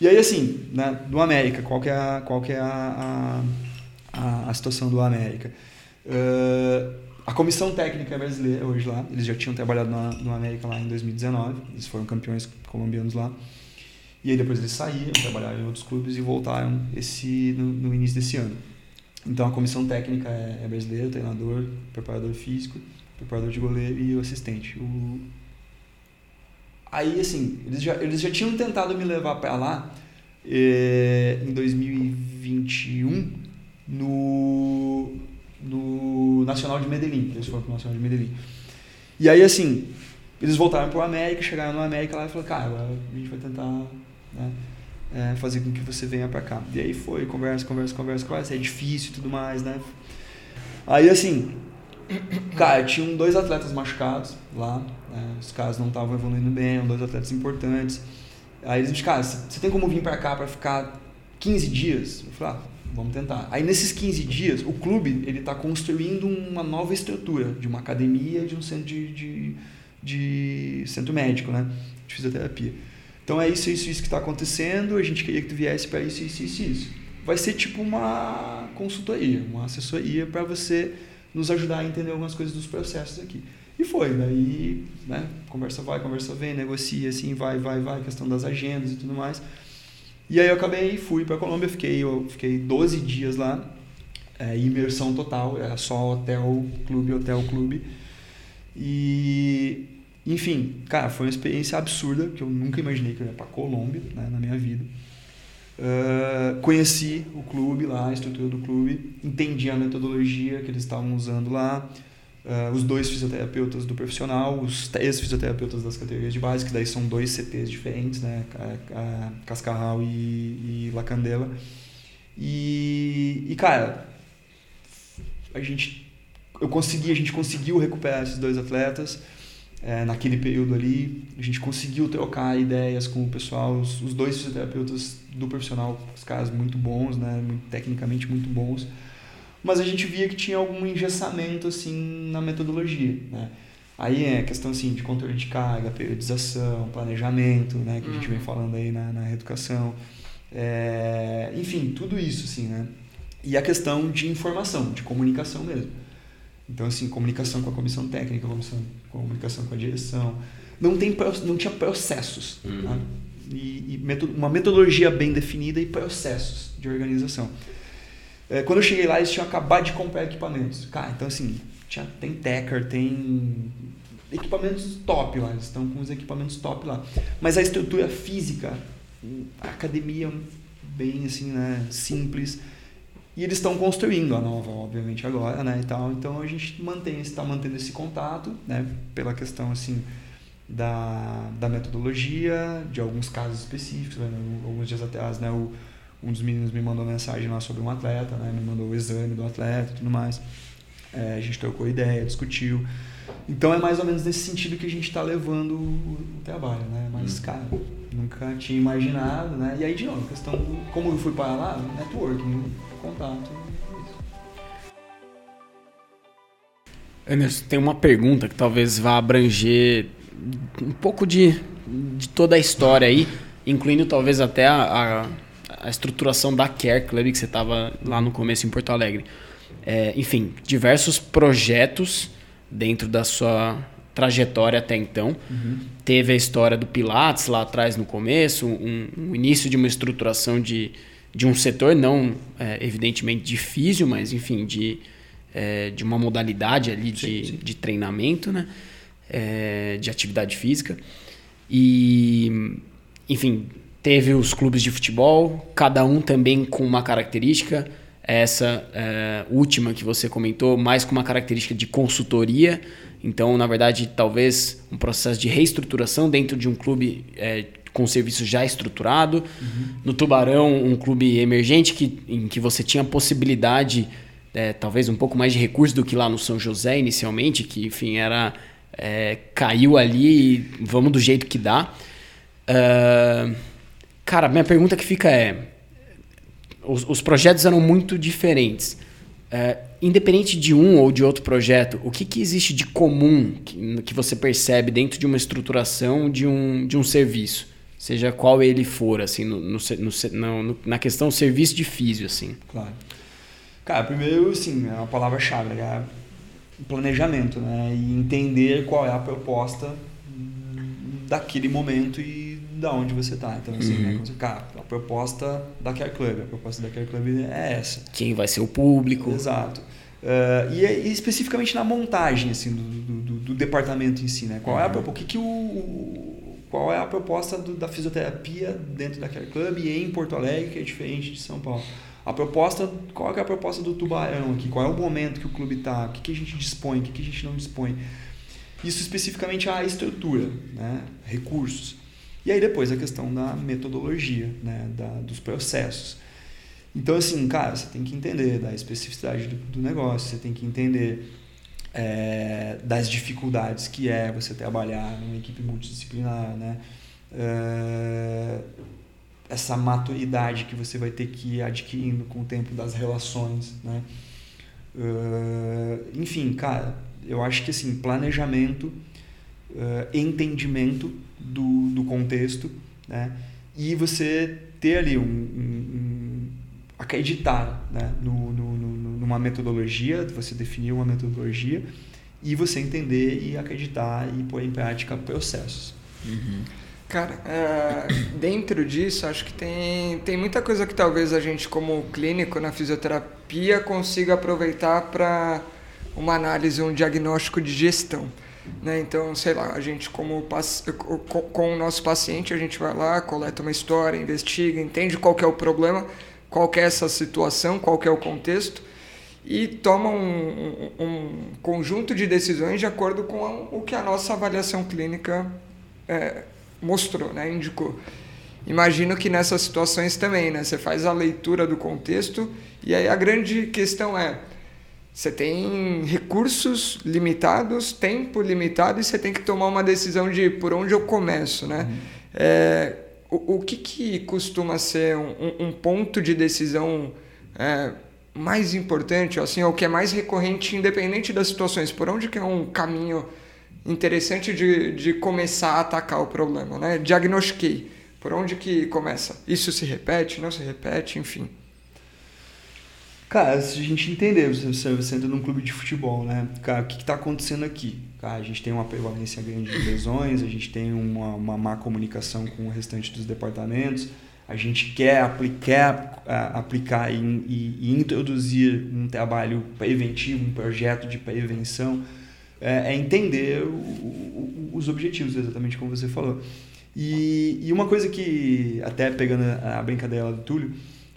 E aí, assim, né, do América, qual que é a, qual que é a, a, a situação do América? Uh, a comissão técnica brasileira hoje lá, eles já tinham trabalhado no, no América lá em 2019, eles foram campeões colombianos lá. E aí depois eles saíram, trabalharam em outros clubes e voltaram esse, no, no início desse ano. Então a comissão técnica é, é brasileira, treinador, preparador físico, preparador de goleiro e o assistente. O... Aí, assim, eles já, eles já tinham tentado me levar para lá eh, em 2021 no, no Nacional de Medellín. Eles foram pro Nacional de Medellín. E aí, assim, eles voltaram pro América, chegaram no América lá e falaram, cara, a gente vai tentar né? É, fazer com que você venha para cá. E aí foi, conversa, conversa, conversa, conversa, é difícil e tudo mais, né? Aí assim, cara, tinham dois atletas machucados lá, né? os caras não estavam evoluindo bem, eram dois atletas importantes. Aí eles disseram, cara, você tem como vir para cá para ficar 15 dias? Eu falei, ah, vamos tentar. Aí nesses 15 dias, o clube ele está construindo uma nova estrutura de uma academia, de um centro de, de, de centro médico, né? De fisioterapia. Então é isso, isso, isso que está acontecendo. A gente queria que tu viesse para isso, isso, isso, isso. Vai ser tipo uma consultoria, uma assessoria para você nos ajudar a entender algumas coisas dos processos aqui. E foi, daí, né, conversa vai, conversa vem, negocia, assim, vai, vai, vai, questão das agendas e tudo mais. E aí eu acabei, fui para Colômbia, fiquei, eu fiquei 12 dias lá, é, imersão total, era só hotel, clube, hotel, clube. E, enfim, cara, foi uma experiência absurda, que eu nunca imaginei que eu ia para Colômbia, né, na minha vida. Uh, conheci o clube lá, a estrutura do clube, entendi a metodologia que eles estavam usando lá, Uh, os dois fisioterapeutas do profissional, os três fisioterapeutas das categorias de base, que daí são dois CTs diferentes, né? Cascarral e, e Lacandela. E, e, cara, a gente, eu consegui, a gente conseguiu recuperar esses dois atletas é, naquele período ali. A gente conseguiu trocar ideias com o pessoal, os, os dois fisioterapeutas do profissional, os caras muito bons, né? Muito, tecnicamente muito bons mas a gente via que tinha algum engessamento assim na metodologia, né? Aí é questão assim de controle de carga, periodização, planejamento, né, que a gente vem uhum. falando aí na, na reeducação, é, enfim, tudo isso assim, né? E a questão de informação, de comunicação mesmo. Então assim, comunicação com a comissão técnica, comunicação com a direção, não tem não tinha processos, uhum. Tá? e, e uma metodologia bem definida e processos de organização. É, quando eu cheguei lá, eles tinham acabado de comprar equipamentos. Cara, então assim, tinha, tem Tecker, tem equipamentos top lá, eles estão com os equipamentos top lá. Mas a estrutura física, a academia bem assim, né, simples. E eles estão construindo a nova, obviamente, agora, né, e tal. Então a gente mantém, está mantendo esse contato, né, pela questão assim da, da metodologia, de alguns casos específicos. Né, alguns dias atrás, né, o um dos meninos me mandou mensagem lá sobre um atleta, né? Me mandou o exame do atleta e tudo mais. É, a gente trocou ideia, discutiu. Então é mais ou menos nesse sentido que a gente está levando o, trabalho, né? Mas, hum. cara, nunca tinha imaginado, né? E aí, de novo, questão do, como eu fui para lá, networking, contato. Anderson, tem uma pergunta que talvez vá abranger um pouco de, de toda a história aí, incluindo talvez até a, a a estruturação da Care Club que você estava lá no começo em Porto Alegre. É, enfim, diversos projetos dentro da sua trajetória até então. Uhum. Teve a história do Pilates lá atrás no começo, um, um início de uma estruturação de, de um setor, não é, evidentemente de físio, mas enfim, de, é, de uma modalidade ali de, sim, sim. de treinamento, né? É, de atividade física. E, enfim, Teve os clubes de futebol, cada um também com uma característica. Essa é, última que você comentou, mais com uma característica de consultoria. Então, na verdade, talvez um processo de reestruturação dentro de um clube com serviço já estruturado. Uhum. No Tubarão, um clube emergente que, em que você tinha possibilidade, é, talvez um pouco mais de recurso do que lá no São José inicialmente, que, enfim, era. É, caiu ali e vamos do jeito que dá. Uh, Cara, minha pergunta que fica é: os, os projetos eram muito diferentes. É, independente de um ou de outro projeto, o que, que existe de comum que, que você percebe dentro de uma estruturação de um, de um serviço? Seja qual ele for, assim, no, no, no, no na questão serviço de físio, assim. Claro. Cara, primeiro, sim, é uma palavra-chave, é planejamento, né? E entender qual é a proposta daquele momento e da onde você está. Então, assim, né, uhum. né, cara, a proposta da Care Club, a proposta da Care Club é essa. Quem vai ser o público. Exato. Uh, e, e, especificamente na montagem assim, do, do, do, departamento em si. Né? Qual, uhum. é a, uhum. o que que o, qual é a proposta do, da fisioterapia dentro da Care Club em Porto Alegre, que é diferente de São Paulo? A proposta, qual é a proposta do Tubarão aqui? Qual é o momento que o clube está? O que, que a gente dispõe? O que, que a gente não dispõe? Isso especificamente a estrutura, né? recursos. E aí depois a questão da metodologia, né, da, dos processos. Então, assim, cara, você tem que entender da especificidade do, do negócio, você tem que entender é, das dificuldades que é você trabalhar numa equipe multidisciplinar, né? É, essa maturidade que você vai ter que ir adquirindo com o tempo das relações, né? Uh, enfim, cara, eu acho que assim, planejamento, uh, entendimento do, do contexto, né? E você ter ali um, um, um acreditar né? no, no, no, numa metodologia, você definir uma metodologia e você entender e acreditar e pôr em prática processos. Uhum. Cara, é, dentro disso, acho que tem, tem muita coisa que talvez a gente, como clínico na fisioterapia, consiga aproveitar para uma análise, um diagnóstico de gestão. Né? Então, sei lá, a gente, como com o nosso paciente, a gente vai lá, coleta uma história, investiga, entende qual é o problema, qual é essa situação, qual é o contexto e toma um, um, um, conjunto de decisões de acordo com a, o que a nossa avaliação clínica é, mostrou, né, indicou. Imagino que nessas situações também, né, você faz a leitura do contexto e aí a grande questão é você tem recursos limitados, tempo limitado e você tem que tomar uma decisão de por onde eu começo, né? Uhum. É, o, o que, que costuma ser um, um ponto de decisão é, mais importante, assim, ou que é mais recorrente, independente das situações? Por onde que é um caminho interessante de, de começar a atacar o problema, né? Diagnostiquei. Por onde que começa? Isso se repete, não se repete, enfim. Cara, se a gente entender, você, você entra num clube de futebol, né? Cara, o que está acontecendo aqui? Cara, a gente tem uma prevalência grande de lesões, a gente tem uma, uma má comunicação com o restante dos departamentos, a gente quer aplicar, aplicar e, e, e introduzir um trabalho preventivo, um projeto de prevenção é, é entender o, o, os objetivos, exatamente como você falou. E, e uma coisa que, até pegando a brincadeira do Túlio,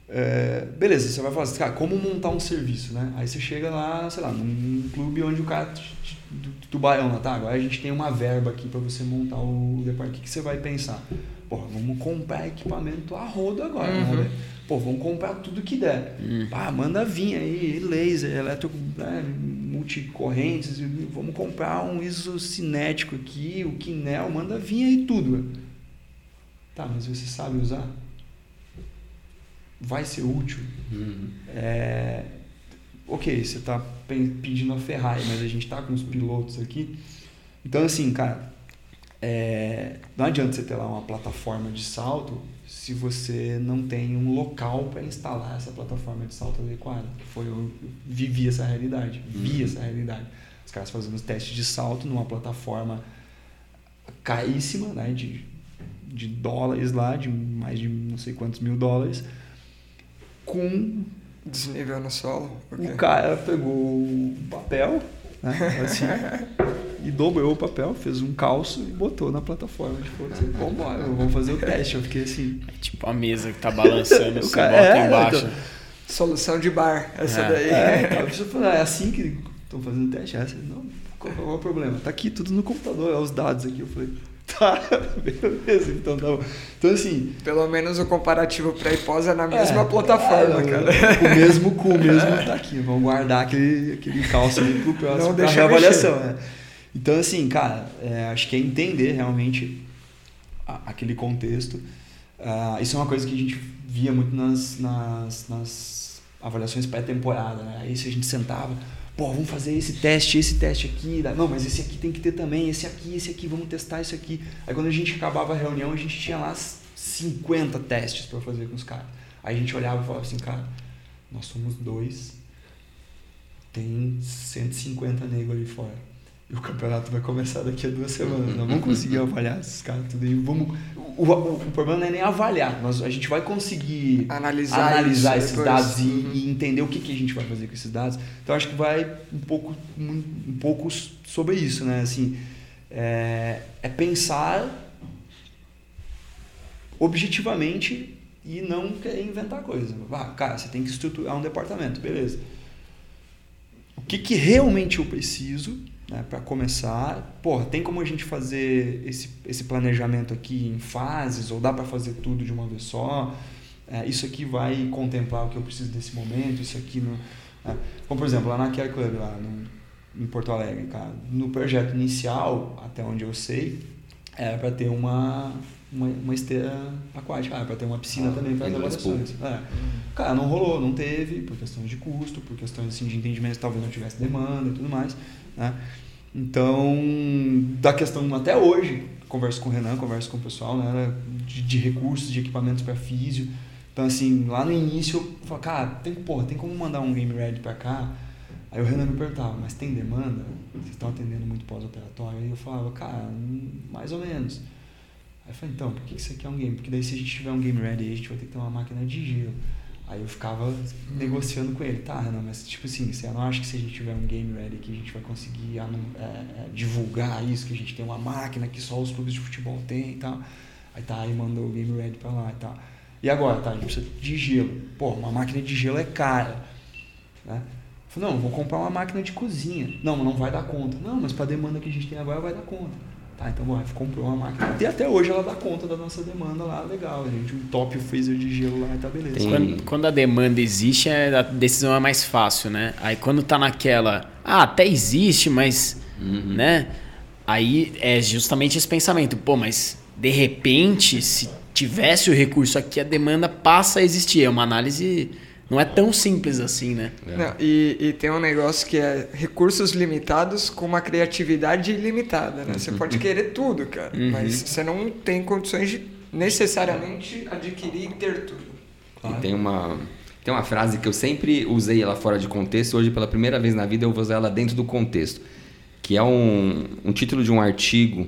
é, beleza, você vai falar assim, cara, como montar um serviço, né? Aí você chega lá, sei lá, num clube onde o cara do tubarão lá, tá? Agora a gente tem uma verba aqui para você montar o departamento. O que, você vai pensar? Porra, vamos comprar equipamento a rodo agora, uhum. né? Pô, vamos comprar tudo que der. Uhum. Pá, manda vir aí, laser, elétrico, né, multicorrentes, vamos comprar um isocinético aqui, o Kinel, manda vir aí tudo. Tá, mas você sabe usar? Vai ser útil? Uhum. É, ok, você está pedindo a Ferrari, mas a gente está com os pilotos aqui. Então, assim, cara, é, não adianta você ter lá uma plataforma de salto se você não tem um local para instalar essa plataforma de salto adequada. Foi eu vivi essa realidade, vi uhum. essa realidade. Os caras fazendo testes de salto numa plataforma caríssima, né, de, de dólares lá, de mais de não sei quantos mil dólares, com desnível no solo. Okay. O cara pegou o papel, né, assim, e dobrou o papel, fez um calço e botou na plataforma. Tipo, assim, vambora, vamos fazer o teste. Eu fiquei assim. É tipo a mesa que tá balançando, [laughs] você cara, bota é, embaixo. Então, Solução de bar, essa é. daí. É, [laughs] então, é assim que estão fazendo o teste? É assim, não, qual é o problema? Tá aqui tudo no computador, é os dados aqui. Eu falei, [laughs] tá, beleza, então tá bom. Então assim. Pelo menos o comparativo para hipós é na mesma é, plataforma, é, cara. O mesmo cu, o mesmo [laughs] tá aqui. Vamos guardar aquele, aquele calço ali pro próximo, não pra reavaliação. Né? Então, assim, cara, é, acho que é entender realmente a, aquele contexto. Uh, isso é uma coisa que a gente via muito nas, nas, nas avaliações pré-temporada. Né? Aí se a gente sentava, pô, vamos fazer esse teste, esse teste aqui. Não, mas esse aqui tem que ter também, esse aqui, esse aqui, vamos testar esse aqui. Aí quando a gente acabava a reunião, a gente tinha lá 50 testes para fazer com os caras. Aí a gente olhava e falava assim, cara, nós somos dois, tem 150 negros ali fora o campeonato vai começar daqui a duas semanas. Nós vamos conseguir avaliar esses caras tudo aí. Vamos, o, o, o, problema não é nem avaliar. Nós, a gente vai conseguir analisar, analisar esses depois. dados e, uhum. e, entender o que, que a gente vai fazer com esses dados. Então acho que vai um pouco, um, um pouco sobre isso, né? Assim, é, é pensar objetivamente e não querer inventar coisa. Ah, cara, você tem que estruturar um departamento, beleza. O que, que realmente eu preciso né, para começar. Porra, tem como a gente fazer esse, esse planejamento aqui em fases, ou dá para fazer tudo de uma vez só? É, isso aqui vai contemplar o que eu preciso nesse momento, isso aqui não. Né? Como por exemplo, lá na Care Club, lá no, em Porto Alegre, cara, no projeto inicial, até onde eu sei, era para ter uma, uma, uma esteira aquática, ah, para ter uma piscina ah, também para as avaliações. É. Cara, não rolou, não teve, por questões de custo, por questões assim, de entendimento, talvez não tivesse demanda e tudo mais. Né? Então, da questão até hoje, converso com o Renan, converso com o pessoal, né, de, de recursos, de equipamentos para físio. Então, assim, lá no início eu falei, cara, tem, porra, tem como mandar um Game Ready para cá? Aí o Renan me perguntava, mas tem demanda? Vocês estão atendendo muito pós-operatório? Aí eu falava, cara, mais ou menos. Aí eu falei, então, por que você quer um game? Porque daí se a gente tiver um game ready, a gente vai ter que ter uma máquina de gelo. Aí eu ficava negociando com ele, tá, Renan, mas tipo assim, você não acha que se a gente tiver um game ready que a gente vai conseguir é, é, divulgar isso, que a gente tem uma máquina que só os clubes de futebol têm e tal? Aí tá, aí mandou o game ready pra lá e tal. E agora, tá, a gente precisa de gelo. Pô, uma máquina de gelo é cara. Né? Falei, não, vou comprar uma máquina de cozinha. Não, não vai dar conta. Não, mas pra demanda que a gente tem agora vai dar conta. Tá, então bom, comprou uma máquina. E até hoje ela dá conta da nossa demanda lá, legal. A gente, um top freezer de gelo lá, tá beleza. Tem... Quando, quando, a demanda existe, a decisão é mais fácil, né? Aí quando tá naquela, ah, até existe, mas, uhum. né? Aí é justamente esse pensamento, pô, mas de repente, se tivesse o recurso aqui, a demanda passa a existir. É uma análise não é tão simples assim, né? É. Não, e, e, tem um negócio que é recursos limitados com uma criatividade ilimitada, né? Você pode querer tudo, cara, uhum. mas você não tem condições de necessariamente adquirir e ter tudo. Claro. E tem uma, tem uma frase que eu sempre usei ela fora de contexto, hoje pela primeira vez na vida eu vou usar ela dentro do contexto, que é um, um título de um artigo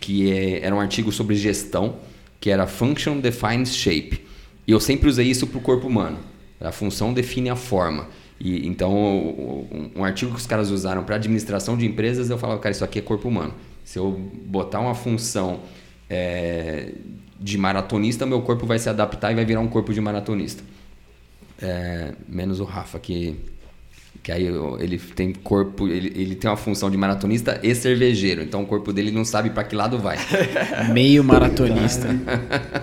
que é, era um artigo sobre gestão, que era Function Defines Shape. E eu sempre usei isso para o corpo humano. A função define a forma. E, então, um, um artigo que os caras usaram para administração de empresas, eu falava, cara, isso aqui é corpo humano. Se eu botar uma função é, de maratonista, meu corpo vai se adaptar e vai virar um corpo de maratonista. É, menos o Rafa, que, que aí ele tem corpo, ele, ele tem uma função de maratonista e cervejeiro. Então o corpo dele não sabe para que lado vai. [laughs] Meio maratonista.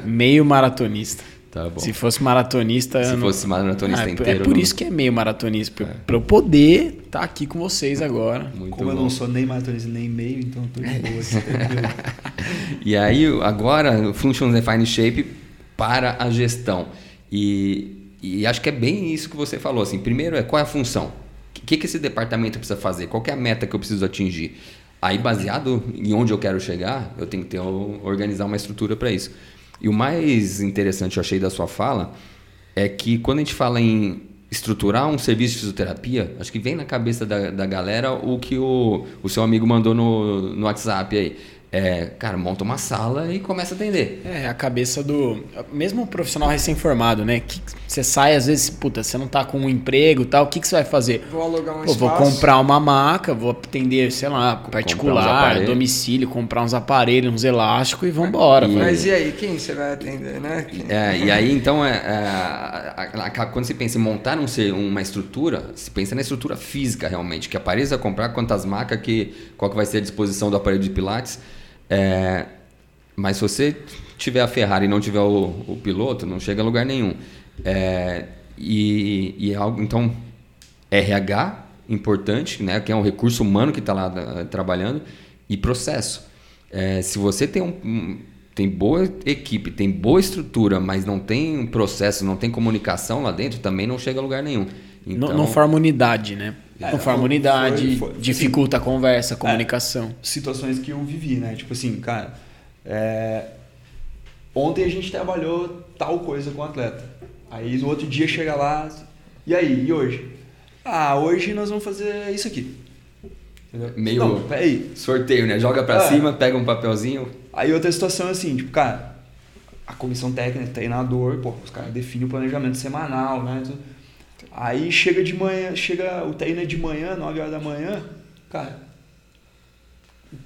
Meio maratonista. Tá bom. Se fosse maratonista. Se não... fosse maratonista ah, é inteiro. É por não... isso que é meio maratonista. É. pra eu poder estar tá aqui com vocês agora. Muito Como bom. eu não sou nem maratonista nem meio, então tô de boa. [laughs] [laughs] E aí, agora, Functions Define Shape para a gestão. E, e acho que é bem isso que você falou. Assim, primeiro é qual é a função? O que, que esse departamento precisa fazer? Qual é a meta que eu preciso atingir? Aí, baseado em onde eu quero chegar, eu tenho que ter, organizar uma estrutura para isso. E o mais interessante eu achei da sua fala é que quando a gente fala em estruturar um serviço de fisioterapia, acho que vem na cabeça da, da galera o que o, o seu amigo mandou no, no WhatsApp aí. É, cara, monta uma sala e começa a atender. É, a cabeça do. Mesmo o profissional recém-formado, né? Que você sai, às vezes, puta, você não tá com um emprego e tal, o que, que você vai fazer? Vou alugar um Pô, espaço. Vou comprar uma maca, vou atender, sei lá, particular, domicílio, comprar uns aparelhos, uns elásticos e vambora. E... Mas e aí, quem você vai atender, né? É, e aí, então, é, é a, a, a, quando você pensa em montar um, uma estrutura, se pensa na estrutura física realmente, que aparelhos a comprar, quantas macas, que, qual que vai ser a disposição do aparelho de pilates. É, mas se você tiver a Ferrari e não tiver o, o piloto, não chega a lugar nenhum. É, e, e é algo, então, RH importante, né, que é um recurso humano que está lá uh, trabalhando, e processo. É, se você tem, um, tem boa equipe, tem boa estrutura, mas não tem processo, não tem comunicação lá dentro, também não chega a lugar nenhum. Então, não, não forma unidade, né? É, não forma unidade, foi, foi, dificulta assim, a conversa, a comunicação. É, situações que eu vivi, né? Tipo assim, cara, é, ontem a gente trabalhou tal coisa com o atleta. Aí no outro dia chega lá, e aí, e hoje? Ah, hoje nós vamos fazer isso aqui. Entendeu? Meio Não, peraí. sorteio, né? Joga pra é. cima, pega um papelzinho. Aí outra situação é assim, tipo, cara, a comissão técnica, treinador, pô, os caras definem o planejamento semanal, né? Aí chega de manhã, chega o treino de manhã, 9 horas da manhã, cara,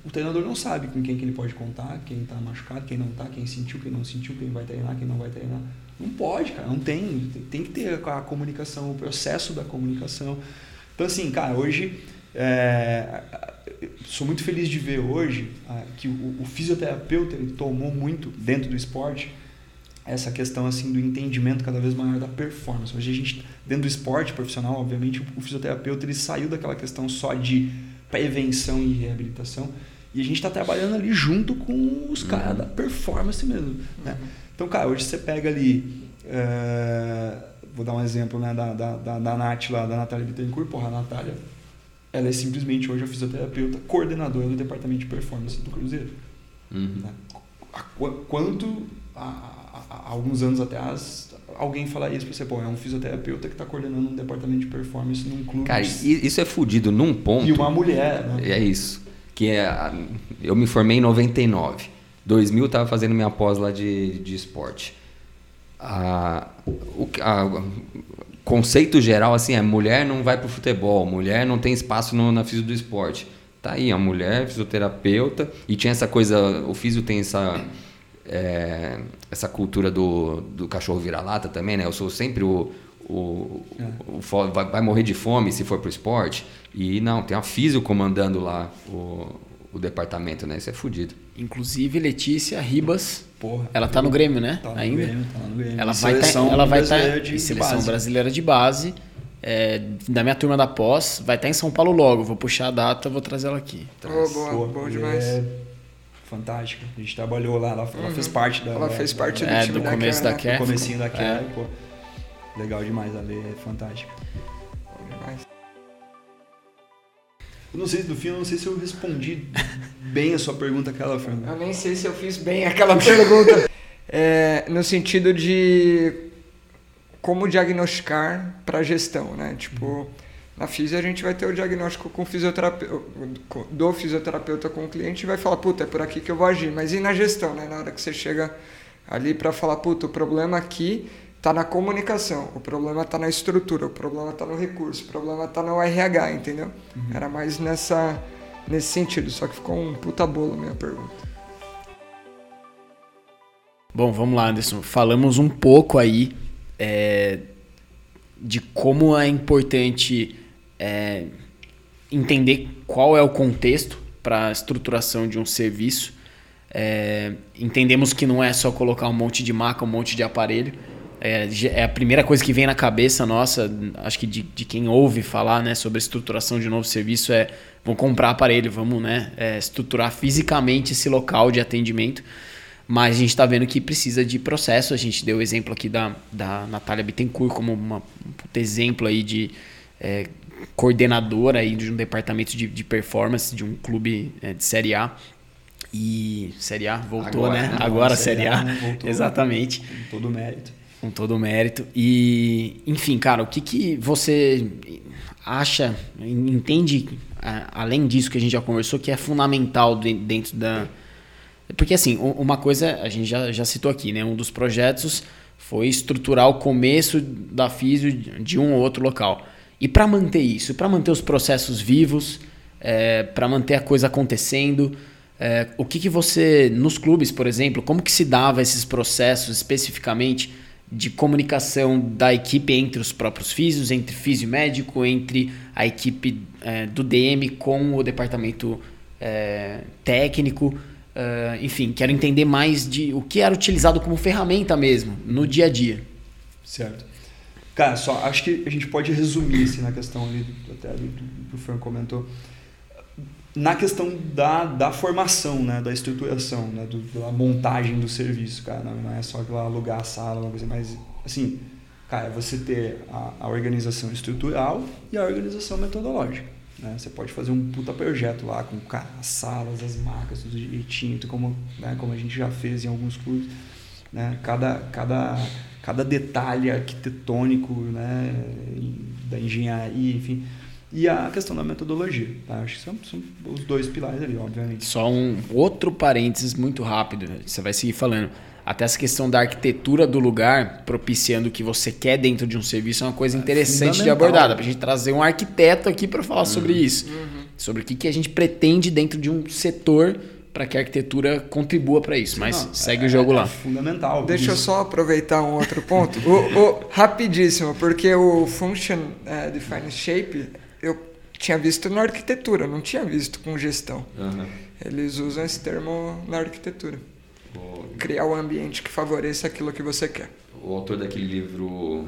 o treinador não sabe com quem que ele pode contar, quem está machucado, quem não está, quem sentiu, quem não sentiu, quem vai treinar, quem não vai treinar. Não pode, cara, não tem. Tem que ter a comunicação, o processo da comunicação. Então, assim, cara, hoje, é, sou muito feliz de ver hoje ah, que o, o fisioterapeuta ele tomou muito dentro do esporte essa questão assim do entendimento cada vez maior da performance. Hoje a gente dentro do esporte profissional, obviamente, o fisioterapeuta ele saiu daquela questão só de prevenção e reabilitação E a gente está trabalhando ali junto com os caras da performance mesmo. Né? Então, cara, hoje você pega ali. É, vou dar um exemplo né, da, da, da, da Nath lá, da Natália Bittencourt. Porra, a Natália, ela é simplesmente hoje a fisioterapeuta coordenadora do departamento de performance do Cruzeiro. Uhum. Né? Quanto há, há alguns anos atrás alguém falar isso pra você, pô, é um fisioterapeuta que está coordenando um departamento de performance num clube. Cara, isso é fudido num ponto. E uma mulher, né? É isso. Que é. Eu me formei em 99. 2000 eu tava fazendo minha pós lá de, de esporte. A, o a, conceito geral assim é mulher não vai pro futebol, mulher não tem espaço no, na física do esporte. Tá aí, a mulher fisioterapeuta e tinha essa coisa, o físio tem essa é, essa cultura do, do cachorro vira-lata também, né? Eu sou sempre o, o, é. o vai, vai, morrer de fome se for pro esporte. E não, tem a físio comandando lá o, o departamento, né? Isso é fodido. Inclusive Letícia Ribas, Porra, ela tá no Grêmio, né? Tá no Ainda. Grêmio, tá no Grêmio. Ela vai tá, ela vai estar tá em seleção base. brasileira de base. É, da minha turma da pós, vai estar tá em São Paulo logo. Vou puxar a data, vou trazer ela aqui. Oh, boa, Pô, boa demais. É fantástica. A gente trabalhou lá, ela, ela fez parte da. Ela fez parte é, do time do da começo da Care. Do comecinho da É. pô. Legal demais, a Lê é demais. Eu não sei, no fim, eu não sei se eu respondi [laughs] bem a sua pergunta aquela, Fernando. Eu nem sei se eu fiz bem aquela [laughs] pergunta. É, no sentido de como diagnosticar para gestão, né? Tipo, na física a gente vai ter o diagnóstico com o fisioterapeuta, do fisioterapeuta com o cliente e vai falar, puta, é por aqui que eu vou agir. Mas e na gestão, né? Na hora que você chega ali para falar, puta, o problema aqui tá na comunicação, o problema tá na estrutura, o problema tá no recurso, o problema tá no RH, entendeu? Era mais nessa nesse sentido, só que ficou um puta bolo a minha pergunta. Bom, vamos lá, Anderson. Falamos um pouco aí é, de como é importante é, entender qual é o contexto para a estruturação de um serviço. É, entendemos que não é só colocar um monte de maca, um monte de aparelho. É, é a primeira coisa que vem na cabeça nossa, acho que de, de quem ouve falar né, sobre estruturação de um novo serviço é vamos comprar aparelho, vamos né, é, estruturar fisicamente esse local de atendimento. Mas a gente está vendo que precisa de processo. A gente deu o exemplo aqui da, da Natália Bittencourt como uma, um exemplo aí de é, coordenadora aí de um departamento de, de performance de um clube é, de Série A. E Série A voltou, Agora, né? né? Agora Série Série A, A. né? Voltou. [laughs] Exatamente. Com todo o mérito. Com todo o mérito. E, enfim, cara, o que, que você acha, entende, a- além disso que a gente já conversou, que é fundamental de- dentro da. Porque, assim, uma coisa a gente já, já citou aqui, né? Um dos projetos foi estruturar o começo da físio de um ou outro local. E para manter isso, para manter os processos vivos, para manter a coisa acontecendo, é, o que, que você, nos clubes, por exemplo, como que se dava esses processos especificamente de comunicação da equipe entre os próprios físios, entre físio médico, entre a equipe é, do DM com o departamento é, técnico, é, enfim, quero entender mais de o que era utilizado como ferramenta mesmo no dia a dia. Certo. Cara, só acho que a gente pode resumir assim, na questão ali, até ali do que o Fran comentou. Na questão da, da formação, né, da estruturação, né, do, da montagem do serviço, cara. Não, é só lá alugar a sala, uma coisa mais. Assim, cara, é você ter a, a organização estrutural e a organização metodológica. Né? Você pode fazer um puta projeto lá com cara, as salas, as marcas, tudo direitinho, como, né, como a gente já fez em alguns clubes. Né? Cada, cada, cada detalhe arquitetônico né? da engenharia, enfim. E a questão da metodologia. Tá? Acho que são, são os dois pilares ali, obviamente. Só um outro parênteses muito rápido, você vai seguir falando. Até essa questão da arquitetura do lugar, propiciando o que você quer dentro de um serviço, é uma coisa interessante de fundamental. abordar. Dá pra gente trazer um arquiteto aqui para falar sobre isso. Sobre o que, que a gente pretende dentro de um setor para que a arquitetura contribua para isso. Mas Não, segue é- o jogo é lá. fundamental. Deixa eu Isso. só aproveitar um outro ponto. o, o- rapidíssimo, porque o Function eh, Define Shape eu tinha visto na arquitetura, não tinha visto com gestão. Aham. Eles usam esse termo na arquitetura. O, Criar o ambiente que favoreça aquilo que você quer. o autor daquele livro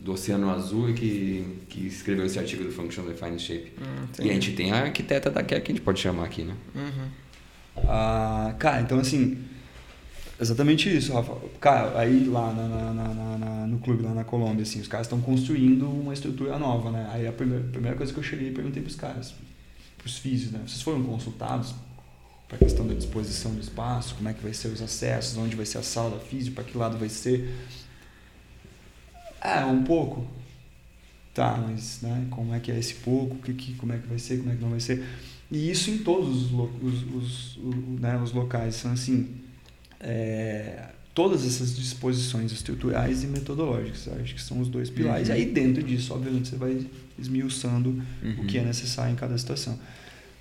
do Oceano Azul é que, que escreveu esse artigo do Function Defined Shape. Hum, e a gente tem a arquiteta da Care que a gente pode chamar aqui, né? Uhum. Ah, cara, então assim, exatamente isso, Rafa. Cara, aí lá na, na, na, no clube, lá na Colômbia, assim, os caras estão construindo uma estrutura nova, né? Aí a primeira, a primeira coisa que eu cheguei e perguntei pros caras, pros físicos, né? Vocês foram consultados para a questão da disposição do espaço, como é que vai ser os acessos, onde vai ser a sala física, para que lado vai ser? É, um pouco. Tá, mas né, como é que é esse pouco, que, que, como é que vai ser, como é que não vai ser. E isso em todos os, os, os, né, os locais. São assim, é, todas essas disposições estruturais e metodológicas. Acho que são os dois pilares. Uhum. E aí dentro disso, obviamente, você vai esmiuçando uhum. o que é uhum. necessário em cada situação.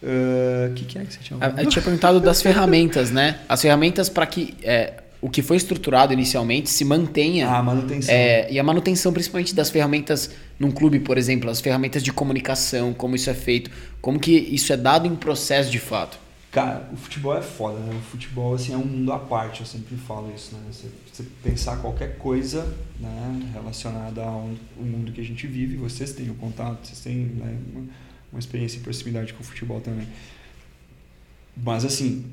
O uh, que, que, é que você tinha? Eu tinha perguntado das [laughs] ferramentas, né? As ferramentas para que é, o que foi estruturado inicialmente se mantenha. A manutenção. É, e a manutenção, principalmente das ferramentas num clube, por exemplo, as ferramentas de comunicação, como isso é feito, como que isso é dado em processo de fato. Cara, o futebol é foda, né? O futebol assim, é um mundo à parte, eu sempre falo isso, né? Você, você pensar qualquer coisa né, relacionada ao mundo que a gente vive, vocês têm o contato, vocês têm né, uma, uma experiência em proximidade com o futebol também. Mas assim,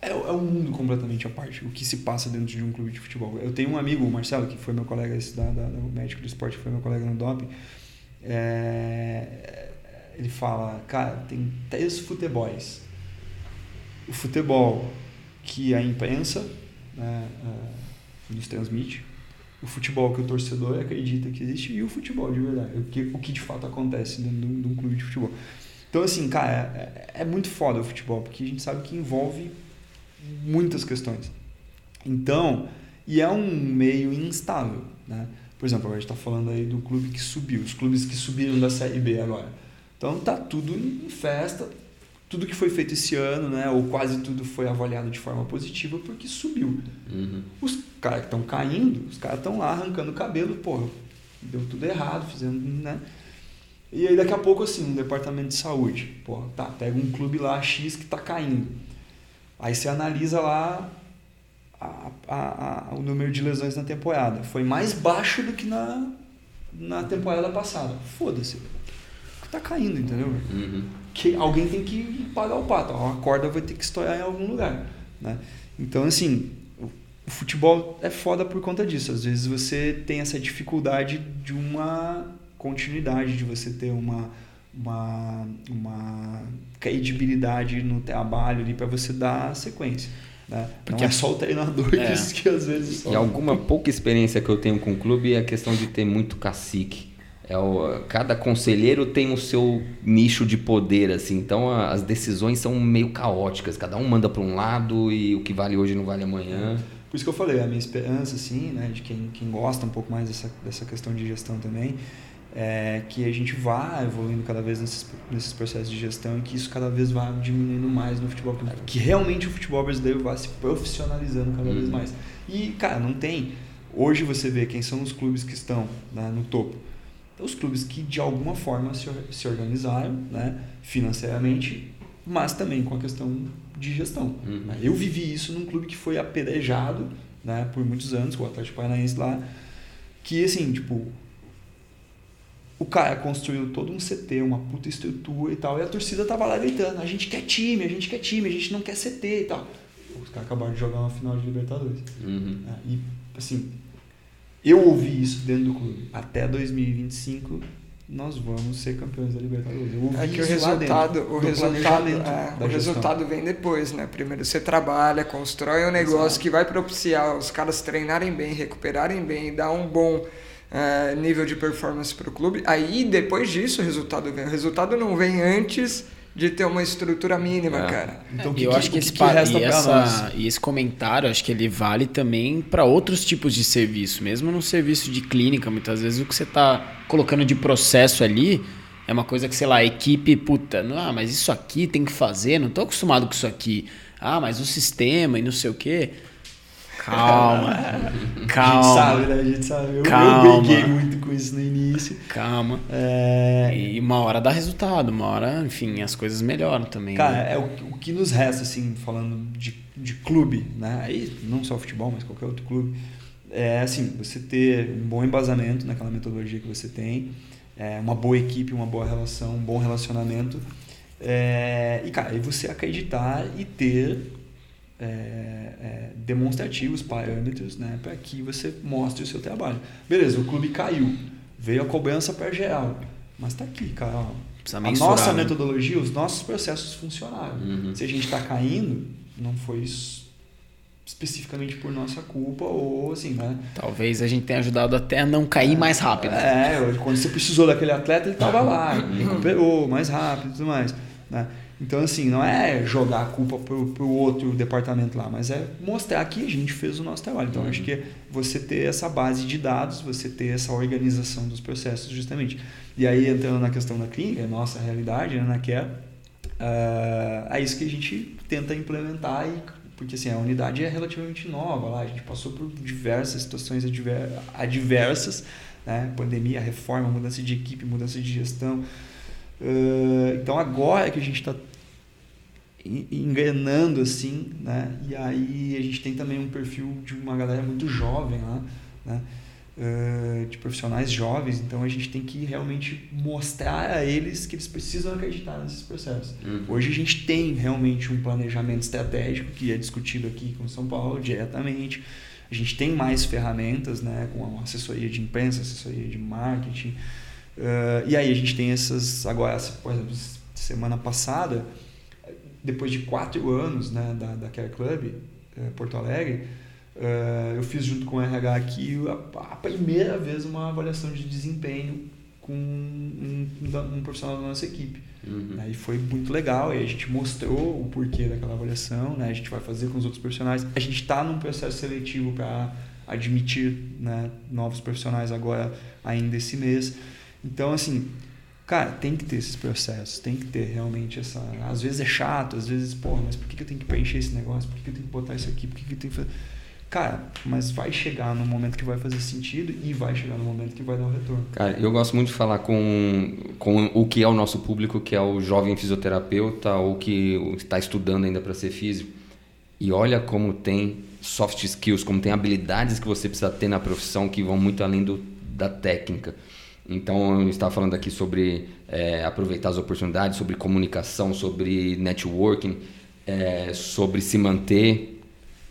é, é um mundo completamente à parte, o que se passa dentro de um clube de futebol. Eu tenho um amigo, o Marcelo, que foi meu colega, esse da, da, o médico do esporte, que foi meu colega no DOP. É, ele fala, cara, tem três futebols. O futebol que a imprensa né, é, nos transmite, o futebol que o torcedor acredita que existe e o futebol de verdade, o que, o que de fato acontece dentro de um, de um clube de futebol. Então, assim, cara, é, é muito foda o futebol, porque a gente sabe que envolve muitas questões. Então, e é um meio instável, né? Por exemplo, a gente está falando aí do clube que subiu, os clubes que subiram da Série B agora. Então tá tudo em festa, tudo que foi feito esse ano, né, ou quase tudo foi avaliado de forma positiva porque subiu. Uhum. Os caras que estão caindo, os caras estão lá arrancando o cabelo, pô, deu tudo errado, fazendo, né? E aí daqui a pouco assim, um departamento de saúde, pô, tá, pega um clube lá X que está caindo. Aí você analisa lá a, a, a, o número de lesões na temporada. Foi mais baixo do que na, na temporada passada. Foda-se. Tá caindo, entendeu? Uhum. Que alguém tem que pagar o pato. A corda vai ter que estourar em algum lugar. Né? Então, assim, o, o futebol é foda por conta disso. Às vezes você tem essa dificuldade de uma continuidade, de você ter uma uma, uma credibilidade no trabalho ali para você dar sequência. Né? Porque Não é só o treinador é. que, às vezes. Só... E alguma pouca experiência que eu tenho com o clube é a questão de ter muito cacique. É o, cada conselheiro tem o seu nicho de poder, assim. Então a, as decisões são meio caóticas. Cada um manda para um lado e o que vale hoje não vale amanhã. Por isso que eu falei, a minha esperança, assim, né, de quem, quem gosta um pouco mais dessa, dessa questão de gestão também, é, que a gente vá evoluindo cada vez nesses, nesses processos de gestão e que isso cada vez vá diminuindo mais no futebol. Que realmente o futebol brasileiro vá se profissionalizando cada vez uhum. mais. E, cara, não tem. Hoje você vê quem são os clubes que estão né, no topo. Os clubes que de alguma forma se, se organizaram né, financeiramente, mas também com a questão de gestão. Uhum. Eu vivi isso num clube que foi apedrejado né, por muitos anos, o Atlético Paranaense lá, que assim, tipo, o cara construiu todo um CT, uma puta estrutura e tal, e a torcida tava lá gritando, a gente quer time, a gente quer time, a gente não quer CT e tal. Os caras acabaram de jogar uma final de Libertadores. Uhum. É, e, assim, eu ouvi isso dentro do clube. Até 2025 nós vamos ser campeões da Libertadores. Eu ouvi é que o resultado, dentro, o resultado, é, o resultado vem depois, né? Primeiro você trabalha, constrói um negócio Exato. que vai propiciar os caras treinarem bem, recuperarem bem, dar um bom é, nível de performance para o clube. Aí, depois disso, o resultado vem. O resultado não vem antes de ter uma estrutura mínima, é. cara. Então, que, eu que, acho que, esse, que, que e, essa, e esse comentário, acho que ele vale também para outros tipos de serviço, mesmo no serviço de clínica, muitas vezes o que você está colocando de processo ali é uma coisa que, sei lá, a equipe, puta, não, ah, mas isso aqui tem que fazer, não estou acostumado com isso aqui. Ah, mas o sistema e não sei o quê. Calma. calma. [laughs] A gente sabe, né? A gente sabe. Eu, calma. eu briguei muito com isso no início. Calma. É... E uma hora dá resultado, uma hora, enfim, as coisas melhoram também. Cara, né? é o, o que nos resta, assim, falando de, de clube, né? Aí, não só futebol, mas qualquer outro clube. É assim, você ter um bom embasamento naquela metodologia que você tem, é, uma boa equipe, uma boa relação, um bom relacionamento É, e, cara, e você acreditar e ter é, é, demonstrativos, parâmetros, né, para que você mostre o seu trabalho. Beleza, o clube caiu, veio a cobrança para geral, mas tá aqui, cara. A nossa né? metodologia, os nossos processos funcionaram. Uhum. Se a gente está caindo, não foi especificamente por nossa culpa ou assim, né? Talvez a gente tenha ajudado até a não cair mais rápido. É, quando você precisou daquele atleta, ele estava lá, recuperou mais rápido e tudo mais. Né? Então, assim, não é jogar a culpa pro, pro outro departamento lá, mas é mostrar que a gente fez o nosso trabalho. Então, uhum. acho que é você ter essa base de dados, você ter essa organização dos processos, justamente. E aí, entrando na questão da clínica, nossa realidade, né, na Care, uh, é isso que a gente tenta implementar e porque assim, a unidade é relativamente nova lá, a gente passou por diversas situações adversas, né? pandemia, reforma, mudança de equipe, mudança de gestão. Uh, então agora é que a gente está engrenando assim, né? E aí a gente tem também um perfil de uma galera muito jovem lá, né? Uh, de profissionais jovens, então a gente tem que realmente mostrar a eles que eles precisam acreditar nesses processos. Uhum. Hoje a gente tem realmente um planejamento estratégico que é discutido aqui com São Paulo diretamente. A gente tem mais ferramentas, né, com assessoria de imprensa, assessoria de marketing. Uh, e aí a gente tem essas agora, por exemplo, semana passada, depois de quatro anos né, da, da Care Club uh, Porto Alegre, uh, eu fiz junto com o RH aqui a, a, primeira vez uma avaliação de desempenho com um, um, um profissional da nossa equipe. Uhum. Aí foi muito legal, e a gente mostrou o porquê daquela avaliação, né? a gente vai fazer com os outros profissionais. A gente está num processo seletivo para admitir né, novos profissionais agora, ainda esse mês. Então, assim, Cara, tem que ter esses processos, tem que ter realmente essa. Às vezes é chato, às vezes, porra, mas por que eu tenho que preencher esse negócio? Por que eu tenho que botar isso aqui? Por que eu tenho que fazer. Cara, mas vai chegar no momento que vai fazer sentido e vai chegar no momento que vai dar o retorno. Cara, eu gosto muito de falar com, com o que é o nosso público, que é o jovem fisioterapeuta ou que está estudando ainda para ser físico. E olha como tem soft skills, como tem habilidades que você precisa ter na profissão que vão muito além do, da técnica. Então, eu estava falando aqui sobre é, aproveitar as oportunidades, sobre comunicação, sobre networking, é, sobre se manter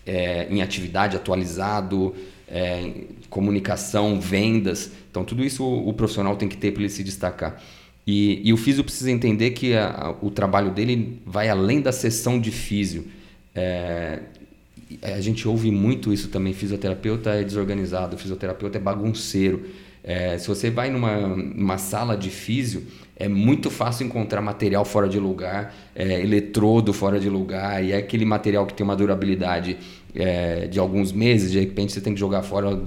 é, em atividade, atualizado, é, comunicação, vendas. Então, tudo isso o, o profissional tem que ter para ele se destacar. E, e o físio precisa entender que a, a, o trabalho dele vai além da sessão de físio. É, a gente ouve muito isso também, fisioterapeuta é desorganizado, fisioterapeuta é bagunceiro. É, se você vai numa, numa sala de físio, é muito fácil encontrar material fora de lugar, é, eletrodo fora de lugar, e é aquele material que tem uma durabilidade é, de alguns meses, de repente você tem que jogar fora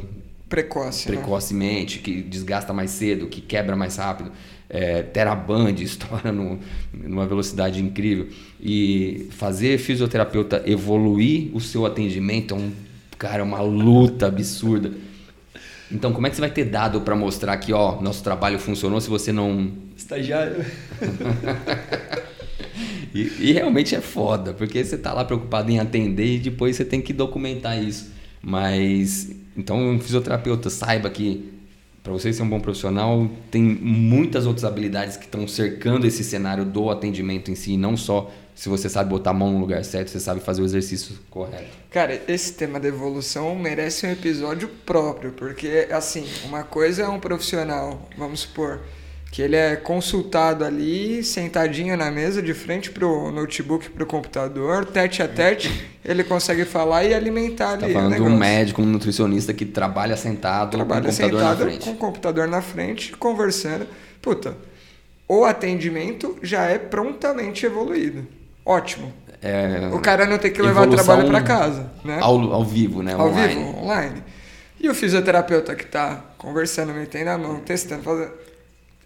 Precoce, né? precocemente, né? que desgasta mais cedo, que quebra mais rápido. É, teraband [laughs] estoura no, numa velocidade incrível. E fazer fisioterapeuta evoluir o seu atendimento é um, cara, uma luta absurda. Então, como é que você vai ter dado para mostrar que, ó, nosso trabalho funcionou se você não. Estagiário. [laughs] e, e, realmente é foda, porque você tá lá preocupado em atender e depois você tem que documentar isso. Mas, então, um fisioterapeuta saiba que para você ser um bom profissional, tem muitas outras habilidades que estão cercando esse cenário do atendimento em si, não só se você sabe botar a mão no lugar certo, você sabe fazer o exercício correto. Cara, esse tema da evolução merece um episódio próprio, porque, assim, uma coisa é um profissional, vamos supor, que ele é consultado ali, sentadinho na mesa, de frente pro notebook, pro computador, tete a tete, ele consegue falar e alimentar tá ali. Tá falando de um médico, um nutricionista que trabalha sentado trabalha com o computador sentado, na frente. Com o computador na frente, conversando. Puta, o atendimento já é prontamente evoluído ótimo. É, o cara não tem que levar trabalho para casa, né? Ao, ao vivo, né? Ao online. vivo, online. E o fisioterapeuta que está conversando, metendo a mão, testando, fazendo...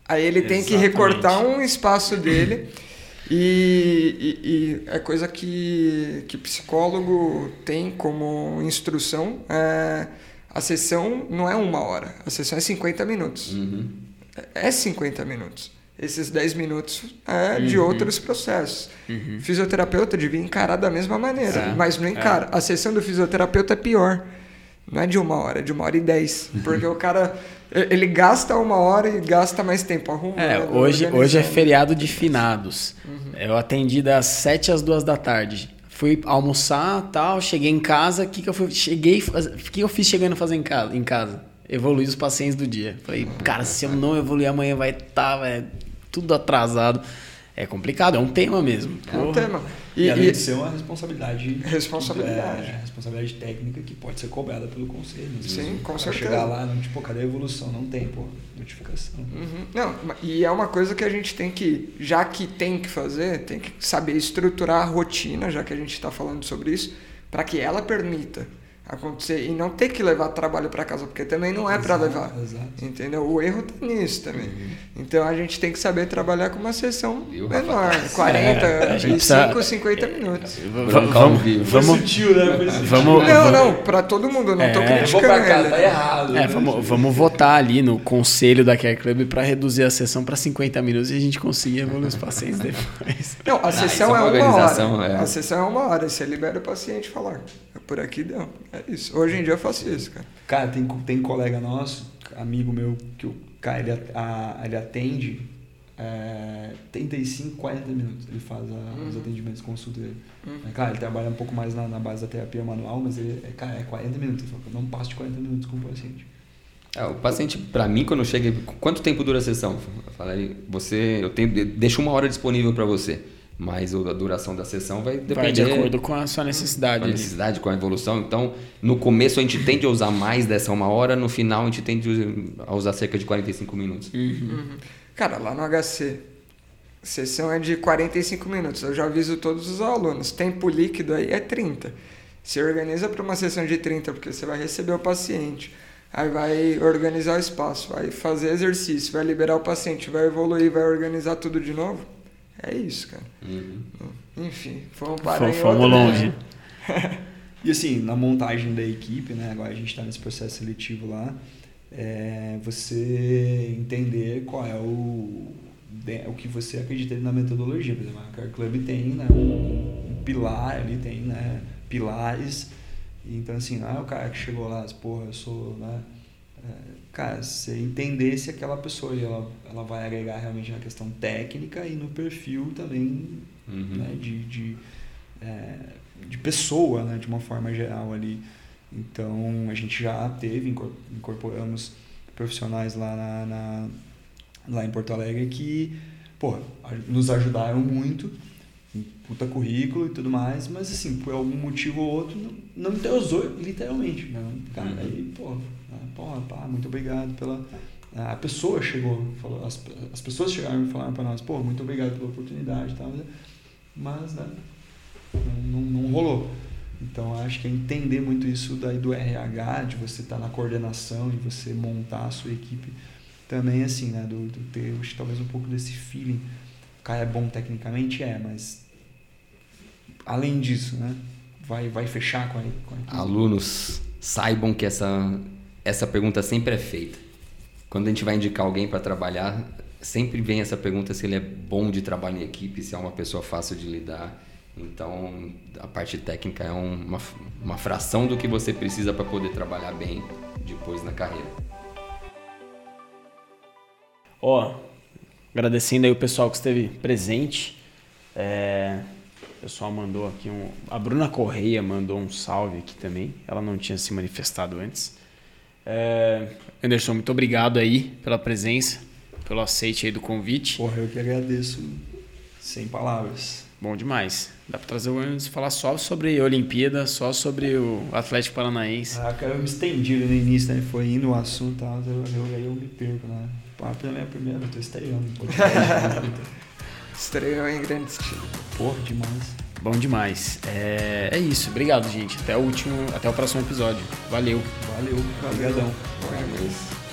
Aí ele tem que recortar um espaço dele e, e, e, é coisa que, que psicólogo tem como instrução. É, a sessão não é uma hora, a sessão é 50 minutos. Uhum. É 50 minutos esses 10 minutos é, uhum. de outros processos. Uhum. Fisioterapeuta devia encarar da mesma maneira, é, mas não encara. É. A sessão do fisioterapeuta é pior. não é de uma hora, é de uma hora e dez. Porque o cara, ele gasta uma hora e gasta mais tempo arrumando. É, hoje, hoje é feriado de finados. Uhum. Eu atendi das sete às duas da tarde. Fui almoçar tal, cheguei em casa. O que, que eu fui, cheguei, que, que eu fiz chegando a fazer em casa? Em casa? Evoluir os pacientes do dia. Falei, cara, se eu não evoluir amanhã vai estar tá, tudo atrasado. É complicado, é um tema mesmo. É um tema. E, e além e... de ser uma responsabilidade. Responsabilidade. É, responsabilidade técnica que pode ser cobrada pelo conselho. Sim, com certeza. chegar lá, não, tipo, cadê a evolução? Não tem, pô, notificação. Uhum. Não, e é uma coisa que a gente tem que, já que tem que fazer, tem que saber estruturar a rotina, já que a gente está falando sobre isso, para que ela permita acontecer e não ter que levar trabalho para casa, porque também não é para levar. Exato. Entendeu? O erro tá nisso também. Uhum. Então a gente tem que saber trabalhar com uma sessão menor, 40, [laughs] é, 25, precisa... 50 minutos. Vamos, vamos, vamos, sutil, né? vamos, não, não, para todo mundo, não é, tô criticando. Pra casa, tá errado. É, né? vamos, vamos votar ali no conselho da Care Club para reduzir a sessão para 50 minutos e a gente conseguir evoluir os pacientes depois. [laughs] Não, a sessão ah, é, é uma hora. É. A sessão é uma hora, você libera o paciente falar. Por aqui deu. É isso. Hoje em dia eu faço isso, cara. Cara, tem, tem colega nosso, amigo meu, que o cara ele, a, ele atende é, 35, 40 minutos. Ele faz a, uhum. os atendimentos, consulta dele. Uhum. É, claro, ele trabalha um pouco mais na, na base da terapia manual, mas ele, é, cara, é 40 minutos. Ele fala, não passo de 40 minutos com o paciente. É, o paciente, para mim, quando chega, quanto tempo dura a sessão? Eu falei, você, eu tenho, deixo uma hora disponível para você. Mas a duração da sessão vai depender. Vai de acordo com a sua necessidade. Com a necessidade, com a evolução. Então, no começo a gente tende a usar mais dessa uma hora, no final a gente tende a usar cerca de 45 minutos. Uhum. Uhum. Cara, lá no HC, sessão é de 45 minutos. Eu já aviso todos os alunos. Tempo líquido aí é 30. Se organiza para uma sessão de 30, porque você vai receber o paciente. Aí vai organizar o espaço, vai fazer exercício, vai liberar o paciente, vai evoluir, vai organizar tudo de novo é isso, cara. Uhum. Enfim, fomos para Fomos longe. [laughs] e assim, na montagem da equipe, né? Agora a gente está nesse processo seletivo lá. É você entender qual é o, o que você acredita na metodologia. Por exemplo, a Car Club tem né, um, um pilar, ali tem né, pilares. Então, assim, não é o cara que chegou lá, porra, eu sou né, cara, você entender se aquela pessoa ela, ela vai agregar realmente na questão técnica e no perfil também uhum. né, de, de, é, de pessoa, né, de uma forma geral ali. Então, a gente já teve, incorporamos profissionais lá, na, na lá em Porto Alegre que pô, nos ajudaram muito puta currículo e tudo mais, mas assim, por algum motivo ou outro, não, não usou literalmente. Né? Cara, uhum. aí, pô, pô, pá, muito obrigado pela. A pessoa chegou, falou, as, as pessoas chegaram e falaram para nós, pô, muito obrigado pela oportunidade e tal, mas né, não, não, rolou. Então acho que é entender muito isso daí do RH, de você estar tá na coordenação e você montar a sua equipe também assim, né? Do, do ter acho, talvez um pouco desse feeling. O cara é bom tecnicamente, é, mas além disso, né? Vai, vai fechar com a, com a Alunos, saibam que essa essa pergunta sempre é feita. Quando a gente vai indicar alguém para trabalhar, sempre vem essa pergunta se ele é bom de trabalho em equipe, se é uma pessoa fácil de lidar. Então, a parte técnica é uma, uma fração do que você precisa para poder trabalhar bem depois na carreira. Ó, oh, agradecendo aí o pessoal que esteve presente. É, o pessoal mandou aqui um. A Bruna Correia mandou um salve aqui também. Ela não tinha se manifestado antes. É, Anderson, muito obrigado aí pela presença, pelo aceite aí do convite. Porra, eu que agradeço. Sem palavras. Bom demais. Dá pra trazer o Anderson falar só sobre a Olimpíada, só sobre o Atlético Paranaense. Ah, cara, eu me estendi no início, né? Foi indo o assunto e tal, eu, eu, eu, eu me perco, né? Mim é a primeira, eu tô estreando. [laughs] Estreou em grande estilo. Porra, demais. Bom demais. É, é isso. Obrigado, gente. Até o último, até o próximo episódio. Valeu. Valeu. Obrigadão. Valeu.